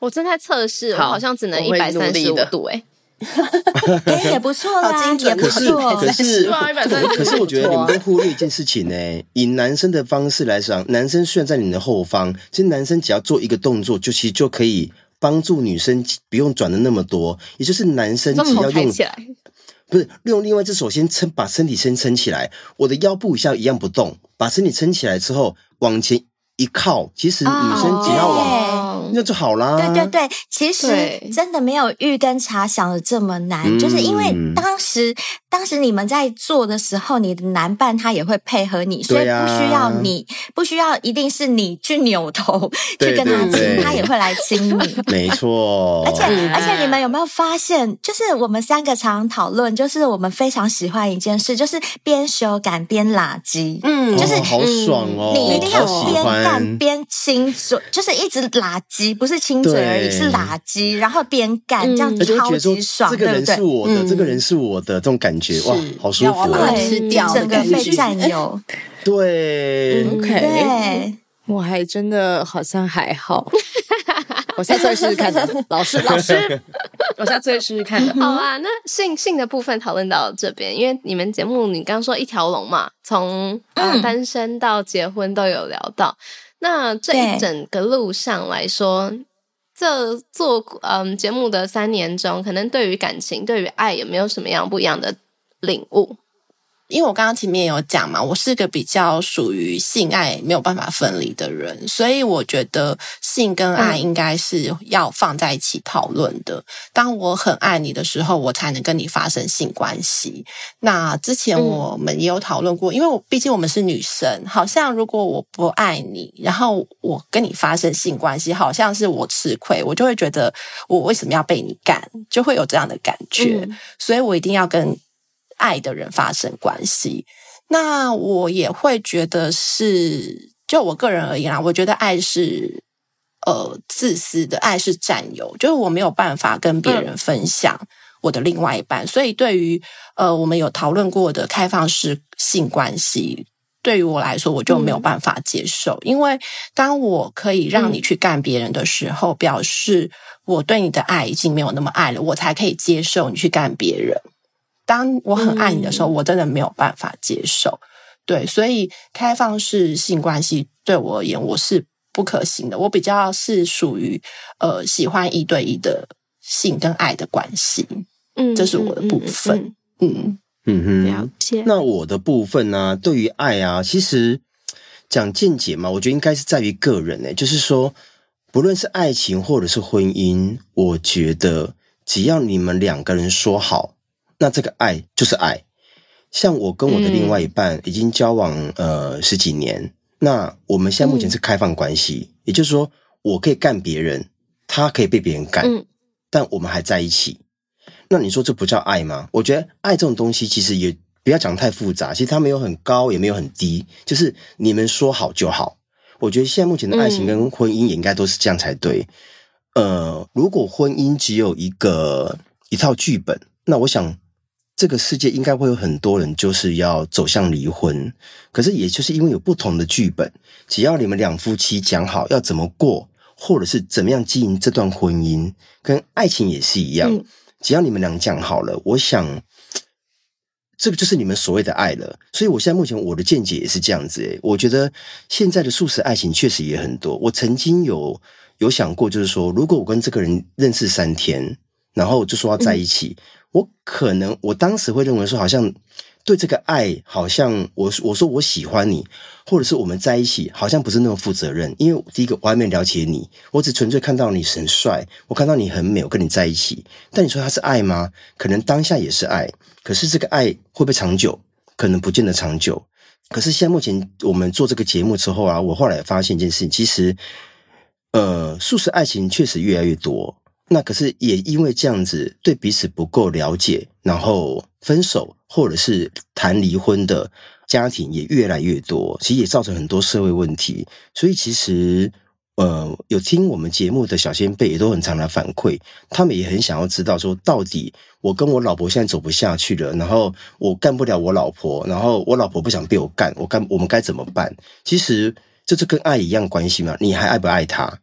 我正在测试，好我好像只能一百三十五度诶。
哎，也不错啦，也不错。
可是，可是，可是，我觉得你们都忽略一件事情呢。以男生的方式来讲，男生虽然在你的后方，其实男生只要做一个动作，就其实就可以帮助女生不用转的那么多。也就是男生只要用，不是用另外一只手先撑，把身体先撑起来。我的腰部以下一样不动，把身体撑起来之后往前一靠，其实女生只要往。那就好啦。
对对对，其实真的没有玉跟茶想的这么难，就是因为当时、嗯、当时你们在做的时候，你的男伴他也会配合你，所以不需要你，啊、不需要一定是你去扭头 去跟他亲，对对。对，他也会来亲你。
没错。
而且而且你们有没有发现，就是我们三个常常讨论，就是我们非常喜欢一件事，就是边修改边拉机，嗯，就是、
哦、好爽哦，
你一定要边干边亲嘴，就是一直拉鸡。不是亲嘴而已，是喇鸡，然后边干这样超级爽，
这个人是我的，这个人是我的这种感觉，哇，好舒服，
对，整个被占有，
对
，OK，我还真的好像还好，我下次会试试看的，老师，老师，我下次会试试看的。
好啊，那性性的部分讨论到这边，因为你们节目你刚刚说一条龙嘛，从单身到结婚都有聊到。那这一整个路上来说，这做嗯节目的三年中，可能对于感情、对于爱，有没有什么样不一样的领悟？
因为我刚刚前面有讲嘛，我是个比较属于性爱没有办法分离的人，所以我觉得性跟爱应该是要放在一起讨论的。嗯、当我很爱你的时候，我才能跟你发生性关系。那之前我们也有讨论过，嗯、因为我毕竟我们是女生，好像如果我不爱你，然后我跟你发生性关系，好像是我吃亏，我就会觉得我为什么要被你干，就会有这样的感觉。嗯、所以我一定要跟。爱的人发生关系，那我也会觉得是，就我个人而言啦，我觉得爱是呃自私的，爱是占有，就是我没有办法跟别人分享我的另外一半，嗯、所以对于呃我们有讨论过的开放式性关系，对于我来说，我就没有办法接受，嗯、因为当我可以让你去干别人的时候，嗯、表示我对你的爱已经没有那么爱了，我才可以接受你去干别人。当我很爱你的时候，嗯、我真的没有办法接受。对，所以开放式性关系对我而言，我是不可行的。我比较是属于呃喜欢一对一的性跟爱的关系，嗯，这是我的部分，嗯。嗯嗯
嗯哼，
了解。
那我的部分呢、啊？对于爱啊，其实讲见解嘛，我觉得应该是在于个人诶、欸。就是说，不论是爱情或者是婚姻，我觉得只要你们两个人说好，那这个爱就是爱。像我跟我的另外一半已经交往、嗯、呃十几年，那我们现在目前是开放关系，嗯、也就是说，我可以干别人，他可以被别人干，嗯、但我们还在一起。那你说这不叫爱吗？我觉得爱这种东西其实也不要讲太复杂，其实它没有很高，也没有很低，就是你们说好就好。我觉得现在目前的爱情跟婚姻也应该都是这样才对。嗯、呃，如果婚姻只有一个一套剧本，那我想这个世界应该会有很多人就是要走向离婚。可是也就是因为有不同的剧本，只要你们两夫妻讲好要怎么过，或者是怎么样经营这段婚姻，跟爱情也是一样。嗯只要你们俩讲好了，我想这个就是你们所谓的爱了。所以，我现在目前我的见解也是这样子。诶，我觉得现在的素食爱情确实也很多。我曾经有有想过，就是说，如果我跟这个人认识三天，然后就说要在一起，嗯、我可能我当时会认为说，好像。对这个爱，好像我我说我喜欢你，或者是我们在一起，好像不是那么负责任。因为第一个我还没了解你，我只纯粹看到你很帅，我看到你很美，我跟你在一起。但你说他是爱吗？可能当下也是爱，可是这个爱会不会长久？可能不见得长久。可是现在目前我们做这个节目之后啊，我后来发现一件事情，其实，呃，素食爱情确实越来越多。那可是也因为这样子，对彼此不够了解，然后分手或者是谈离婚的家庭也越来越多，其实也造成很多社会问题。所以其实，呃，有听我们节目的小先辈也都很常来反馈，他们也很想要知道说，到底我跟我老婆现在走不下去了，然后我干不了我老婆，然后我老婆不想被我干，我干我们该怎么办？其实这是跟爱一样关系嘛，你还爱不爱他？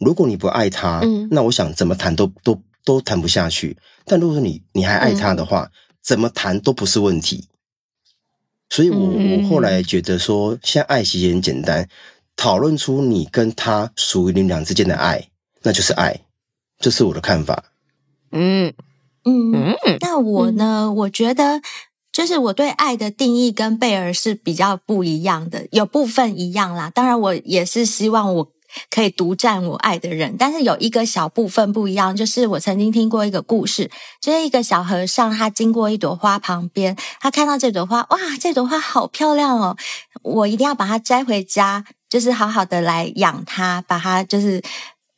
如果你不爱他，嗯，那我想怎么谈都都都谈不下去。但如果说你你还爱他的话，嗯、怎么谈都不是问题。所以我，我、后来觉得说，现在爱其实很简单，讨论出你跟他属于你们俩之间的爱，那就是爱。这是我的看法。
嗯嗯嗯。那我呢？嗯、我觉得就是我对爱的定义跟贝尔是比较不一样的，有部分一样啦。当然，我也是希望我。可以独占我爱的人，但是有一个小部分不一样，就是我曾经听过一个故事，就是一个小和尚，他经过一朵花旁边，他看到这朵花，哇，这朵花好漂亮哦，我一定要把它摘回家，就是好好的来养它，把它就是。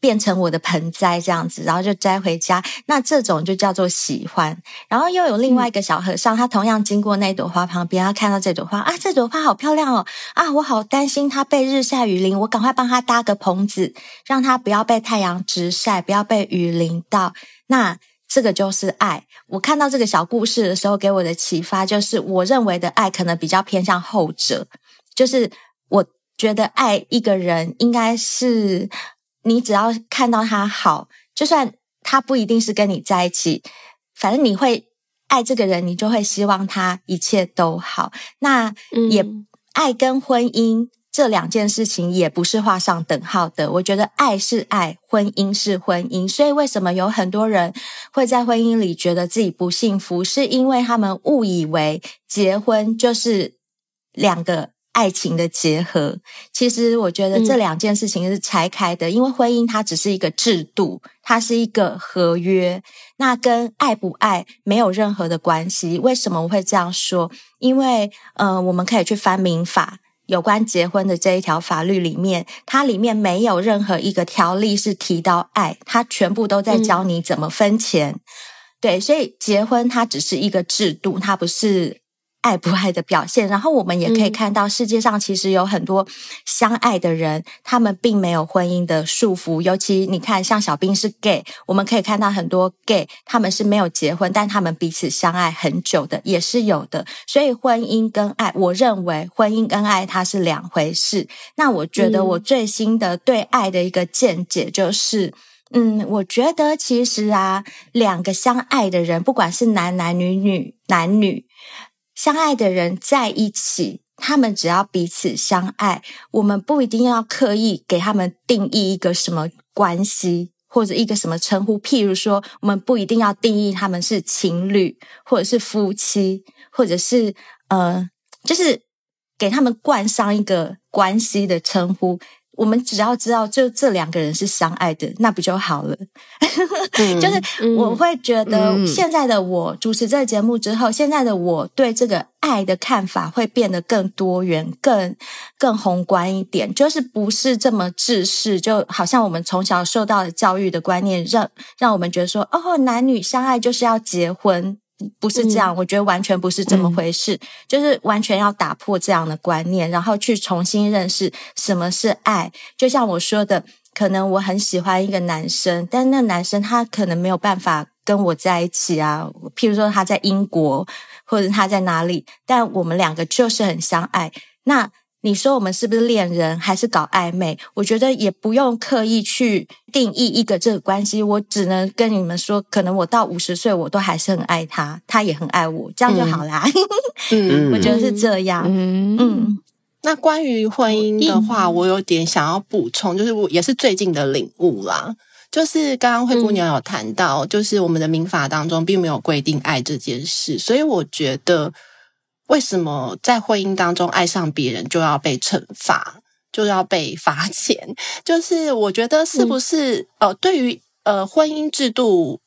变成我的盆栽这样子，然后就摘回家。那这种就叫做喜欢。然后又有另外一个小和尚，他同样经过那朵花旁边，他看到这朵花啊，这朵花好漂亮哦！啊，我好担心它被日晒雨淋，我赶快帮它搭个棚子，让它不要被太阳直晒，不要被雨淋到。那这个就是爱。我看到这个小故事的时候，给我的启发就是，我认为的爱可能比较偏向后者，就是我觉得爱一个人应该是。你只要看到他好，就算他不一定是跟你在一起，反正你会爱这个人，你就会希望他一切都好。那也爱跟婚姻这两件事情也不是画上等号的。我觉得爱是爱，婚姻是婚姻。所以为什么有很多人会在婚姻里觉得自己不幸福，是因为他们误以为结婚就是两个。爱情的结合，其实我觉得这两件事情是拆开的，嗯、因为婚姻它只是一个制度，它是一个合约，那跟爱不爱没有任何的关系。为什么我会这样说？因为，呃，我们可以去翻民法，有关结婚的这一条法律里面，它里面没有任何一个条例是提到爱，它全部都在教你怎么分钱。嗯、对，所以结婚它只是一个制度，它不是。爱不爱的表现，然后我们也可以看到世界上其实有很多相爱的人，他们并没有婚姻的束缚。尤其你看，像小兵是 gay，我们可以看到很多 gay，他们是没有结婚，但他们彼此相爱很久的，也是有的。所以婚姻跟爱，我认为婚姻跟爱它是两回事。那我觉得我最新的对爱的一个见解就是，嗯，我觉得其实啊，两个相爱的人，不管是男男女女，男女。相爱的人在一起，他们只要彼此相爱，我们不一定要刻意给他们定义一个什么关系或者一个什么称呼。譬如说，我们不一定要定义他们是情侣，或者是夫妻，或者是呃，就是给他们冠上一个关系的称呼。我们只要知道，就这两个人是相爱的，那不就好了？嗯、就是我会觉得，现在的我主持这个节目之后，嗯、现在的我对这个爱的看法会变得更多元、更更宏观一点，就是不是这么制式，就好像我们从小受到的教育的观念，让让我们觉得说，哦，男女相爱就是要结婚。不是这样，嗯、我觉得完全不是这么回事，嗯、就是完全要打破这样的观念，然后去重新认识什么是爱。就像我说的，可能我很喜欢一个男生，但那男生他可能没有办法跟我在一起啊。譬如说他在英国，或者他在哪里，但我们两个就是很相爱。那你说我们是不是恋人，还是搞暧昧？我觉得也不用刻意去定义一个这个关系。我只能跟你们说，可能我到五十岁，我都还是很爱他，他也很爱我，这样就好啦。嗯，我觉得是这样。嗯嗯。
那关于婚姻的话，我有点想要补充，就是我也是最近的领悟啦。就是刚刚灰姑娘有谈到，就是我们的民法当中并没有规定爱这件事，所以我觉得。为什么在婚姻当中爱上别人就要被惩罚，就要被罚钱？就是我觉得是不是、嗯、呃，对于呃婚姻制度，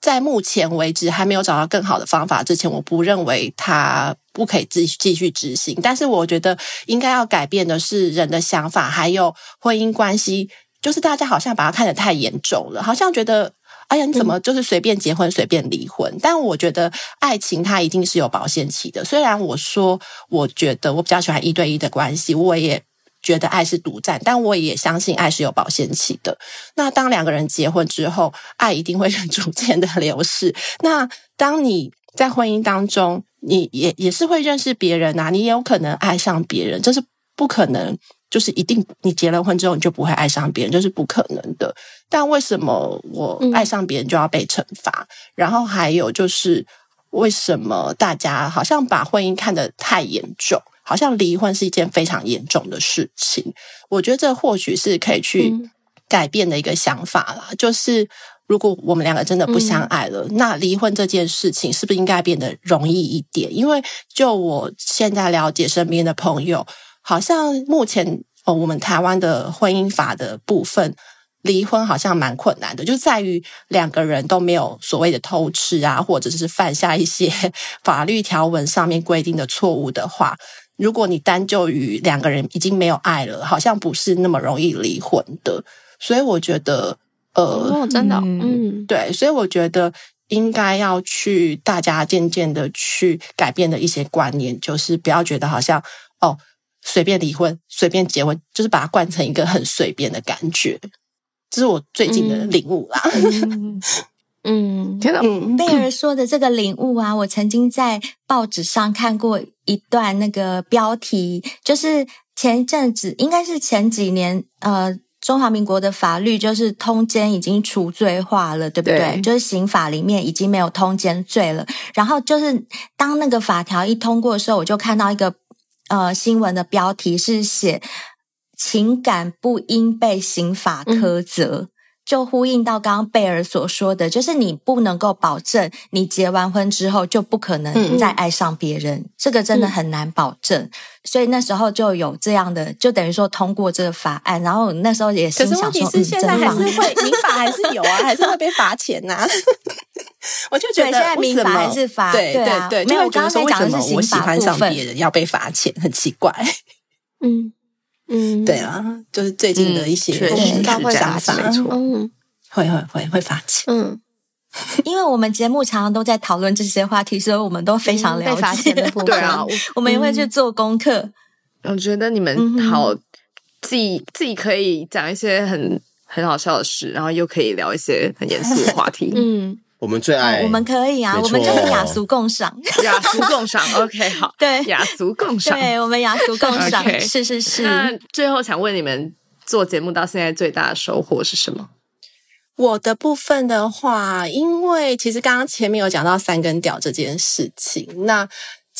在目前为止还没有找到更好的方法之前，我不认为它不可以继续继续执行。但是我觉得应该要改变的是人的想法，还有婚姻关系，就是大家好像把它看得太严重了，好像觉得。哎呀，你怎么就是随便结婚、随便离婚？嗯、但我觉得爱情它一定是有保鲜期的。虽然我说，我觉得我比较喜欢一对一的关系，我也觉得爱是独占，但我也相信爱是有保鲜期的。那当两个人结婚之后，爱一定会 逐渐的流逝。那当你在婚姻当中，你也也是会认识别人啊，你也有可能爱上别人，这是不可能。就是一定，你结了婚之后你就不会爱上别人，这是不可能的。但为什么我爱上别人就要被惩罚？嗯、然后还有就是，为什么大家好像把婚姻看得太严重，好像离婚是一件非常严重的事情？我觉得这或许是可以去改变的一个想法啦。嗯、就是如果我们两个真的不相爱了，嗯、那离婚这件事情是不是应该变得容易一点？因为就我现在了解身边的朋友。好像目前哦，我们台湾的婚姻法的部分，离婚好像蛮困难的，就在于两个人都没有所谓的偷吃啊，或者是犯下一些法律条文上面规定的错误的话，如果你单就于两个人已经没有爱了，好像不是那么容易离婚的。所以我觉得，呃，
哦、真的，嗯，
对，所以我觉得应该要去大家渐渐的去改变的一些观念，就是不要觉得好像哦。随便离婚，随便结婚，就是把它灌成一个很随便的感觉，这是我最近的领悟啦。
嗯，天哪！贝儿说的这个领悟啊，我曾经在报纸上看过一段那个标题，就是前一阵子，应该是前几年，呃，中华民国的法律就是通奸已经除罪化了，对不对？对。就是刑法里面已经没有通奸罪了。然后就是当那个法条一通过的时候，我就看到一个。呃，新闻的标题是写“情感不应被刑法苛责”，嗯、就呼应到刚刚贝尔所说的，就是你不能够保证你结完婚之后就不可能再爱上别人，嗯、这个真的很难保证。嗯、所以那时候就有这样的，就等于说通过这个法案，然后那时候也心想说，
可是问题是现在还是会民法还是有啊，还是会被罚钱呐、啊。我就觉得，现在民法还是罚，对对对，没有我刚刚讲的是刑法部分，我喜欢上别人要被罚钱，很奇怪。
嗯嗯，
对啊，就是最近的一些公司的想法，嗯，会会会会罚钱。嗯
因为我们节目常常都在讨论这些话题，所以我们都非常了解。
被发现的部分。
对啊，
我们也会去做功课。
我觉得你们好，自己自己可以讲一些很很好笑的事，然后又可以聊一些很严肃的话题。
嗯。
我们最爱，
我们可以啊，我们就是雅俗共赏，
雅俗共赏。OK，好，
对，
雅俗共赏，
对，我们雅俗共赏是是是。
那最后想问你们，做节目到现在最大的收获是什么？
我的部分的话，因为其实刚刚前面有讲到三根屌这件事情，那。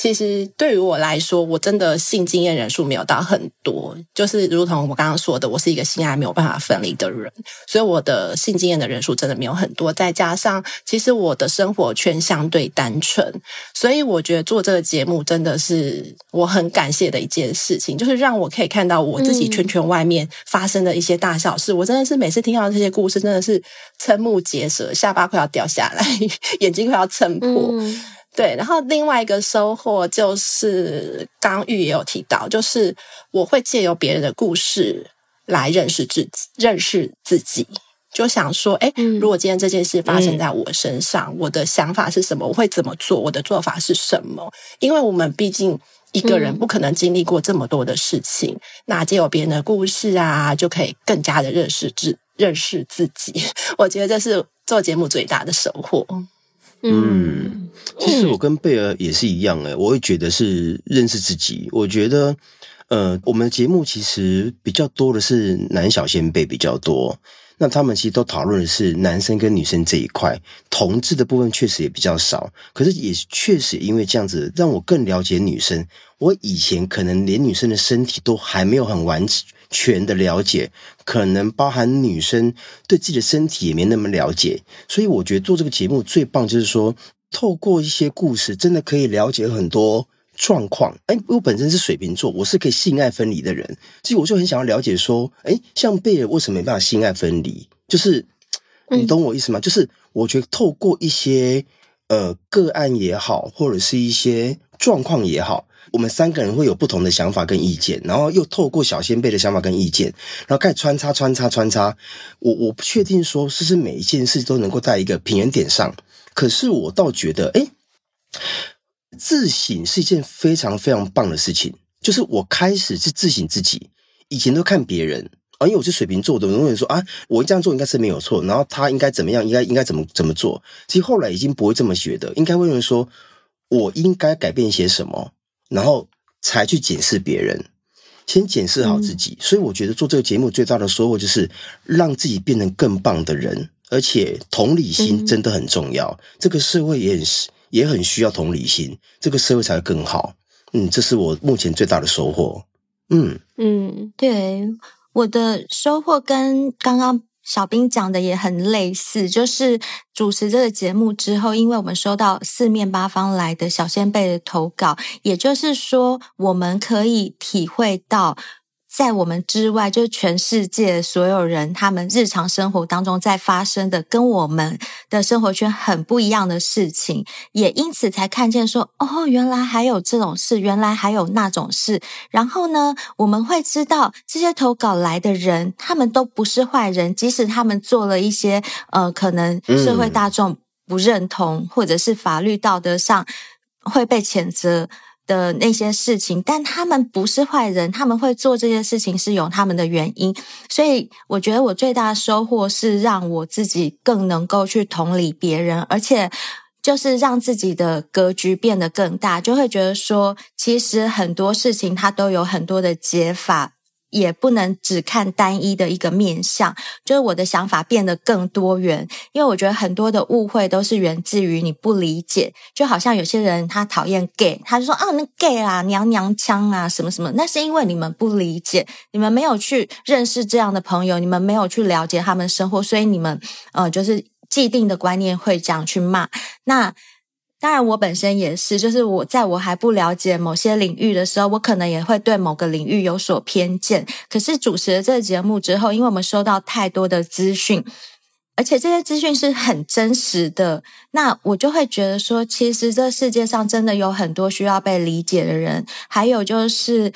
其实对于我来说，我真的性经验人数没有到很多，就是如同我刚刚说的，我是一个性爱没有办法分离的人，所以我的性经验的人数真的没有很多。再加上，其实我的生活圈相对单纯，所以我觉得做这个节目真的是我很感谢的一件事情，就是让我可以看到我自己圈圈外面发生的一些大小事。嗯、我真的是每次听到这些故事，真的是瞠目结舌，下巴快要掉下来，眼睛快要撑破。嗯对，然后另外一个收获就是，刚玉也有提到，就是我会借由别人的故事来认识自己，认识自己。就想说，哎，如果今天这件事发生在我身上，嗯、我的想法是什么？我会怎么做？我的做法是什么？因为我们毕竟一个人不可能经历过这么多的事情，嗯、那借由别人的故事啊，就可以更加的认识自认识自己。我觉得这是做节目最大的收获。
嗯，其实我跟贝儿也是一样诶，我会觉得是认识自己。我觉得，呃，我们的节目其实比较多的是男小先辈比较多，那他们其实都讨论的是男生跟女生这一块，同志的部分确实也比较少。可是也确实因为这样子，让我更了解女生。我以前可能连女生的身体都还没有很完整。全的了解，可能包含女生对自己的身体也没那么了解，所以我觉得做这个节目最棒就是说，透过一些故事，真的可以了解很多状况。哎，我本身是水瓶座，我是可以性爱分离的人，所以我就很想要了解说，哎，像贝尔为什么没办法性爱分离？就是你懂我意思吗？就是我觉得透过一些呃个案也好，或者是一些状况也好。我们三个人会有不同的想法跟意见，然后又透过小仙贝的想法跟意见，然后开始穿插穿插穿插。我我不确定说是不是每一件事都能够在一个平衡点上，可是我倒觉得，哎，自省是一件非常非常棒的事情。就是我开始是自省自己，以前都看别人啊，因为我是水瓶座的，我永远说啊，我这样做应该是没有错，然后他应该怎么样，应该应该怎么怎么做。其实后来已经不会这么觉得，应该会认为说，我应该改变些什么。然后才去检视别人，先检视好自己。嗯、所以我觉得做这个节目最大的收获就是让自己变成更棒的人，而且同理心真的很重要。嗯、这个社会也很也很需要同理心，这个社会才会更好。嗯，这是我目前最大的收获。嗯
嗯，对，我的收获跟刚刚。小兵讲的也很类似，就是主持这个节目之后，因为我们收到四面八方来的小仙贝的投稿，也就是说，我们可以体会到。在我们之外，就是全世界所有人，他们日常生活当中在发生的跟我们的生活圈很不一样的事情，也因此才看见说，哦，原来还有这种事，原来还有那种事。然后呢，我们会知道这些投稿来的人，他们都不是坏人，即使他们做了一些呃，可能社会大众不认同，嗯、或者是法律道德上会被谴责。的那些事情，但他们不是坏人，他们会做这些事情是有他们的原因，所以我觉得我最大的收获是让我自己更能够去同理别人，而且就是让自己的格局变得更大，就会觉得说，其实很多事情它都有很多的解法。也不能只看单一的一个面相，就是我的想法变得更多元，因为我觉得很多的误会都是源自于你不理解，就好像有些人他讨厌 gay，他就说啊，那 gay 啊，娘娘腔啊，什么什么，那是因为你们不理解，你们没有去认识这样的朋友，你们没有去了解他们生活，所以你们呃，就是既定的观念会这样去骂那。当然，我本身也是，就是我在我还不了解某些领域的时候，我可能也会对某个领域有所偏见。可是主持了这个节目之后，因为我们收到太多的资讯，而且这些资讯是很真实的，那我就会觉得说，其实这世界上真的有很多需要被理解的人，还有就是。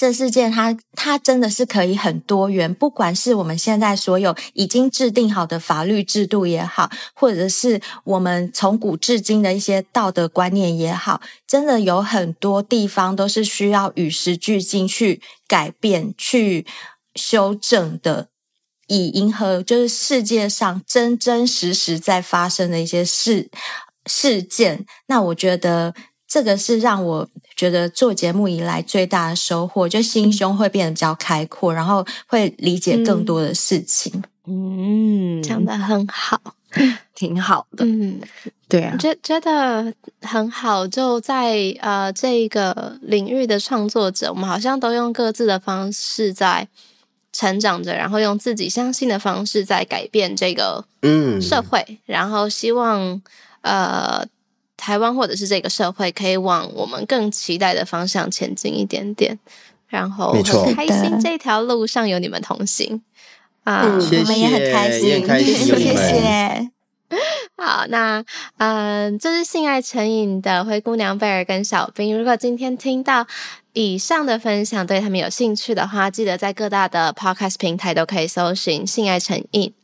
这世界它它真的是可以很多元，不管是我们现在所有已经制定好的法律制度也好，或者是我们从古至今的一些道德观念也好，真的有很多地方都是需要与时俱进去改变、去修正的。以迎合就是世界上真真实实在发生的一些事事件，那我觉得这个是让我觉得做节目以来最大的收获，就心胸会变得比较开阔，然后会理解更多的事情。
嗯，讲的很好，
挺好的。
嗯，
对啊，
觉觉得很好。就在呃这个领域的创作者，我们好像都用各自的方式在。成长着，然后用自己相信的方式在改变这个嗯社会，嗯、然后希望呃台湾或者是这个社会可以往我们更期待的方向前进一点点，然后很开心这条路上有你们同行啊，
我们也很开心，
开心谢
谢。
好，那嗯，这是性爱成瘾的灰姑娘贝尔跟小兵。如果今天听到以上的分享，对他们有兴趣的话，记得在各大的 podcast 平台都可以搜寻“性爱成瘾”，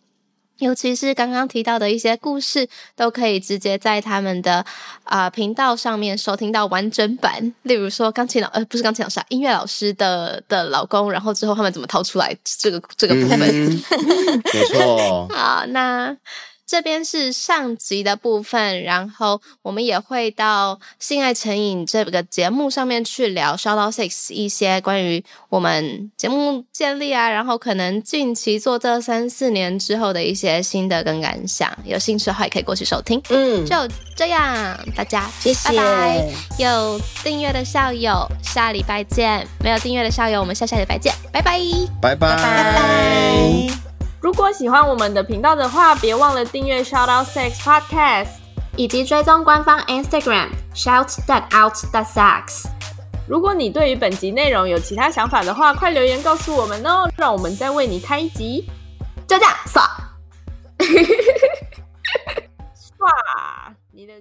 尤其是刚刚提到的一些故事，都可以直接在他们的啊、呃、频道上面收听到完整版。例如说，钢琴老呃不是钢琴老师，啊音乐老师的的老公，然后之后他们怎么逃出来这个这个部分？
嗯、没错。
好，那。这边是上集的部分，然后我们也会到《性爱成瘾》这个节目上面去聊 Shout Out Six 一些关于我们节目建立啊，然后可能近期做这三四年之后的一些心得跟感想。有兴趣的话也可以过去收听。嗯，就这样，大家谢谢。拜拜。有订阅的校友，下礼拜见；没有订阅的校友，我们下下礼拜见。拜拜，
拜拜，拜拜。
如果喜欢我们的频道的话，别忘了订阅 Shout Out Sex Podcast，
以及追踪官方 Instagram Shout That Out That Sex。
如果你对于本集内容有其他想法的话，快留言告诉我们哦，让我们再为你开一集。
就这样，刷，
刷，你的。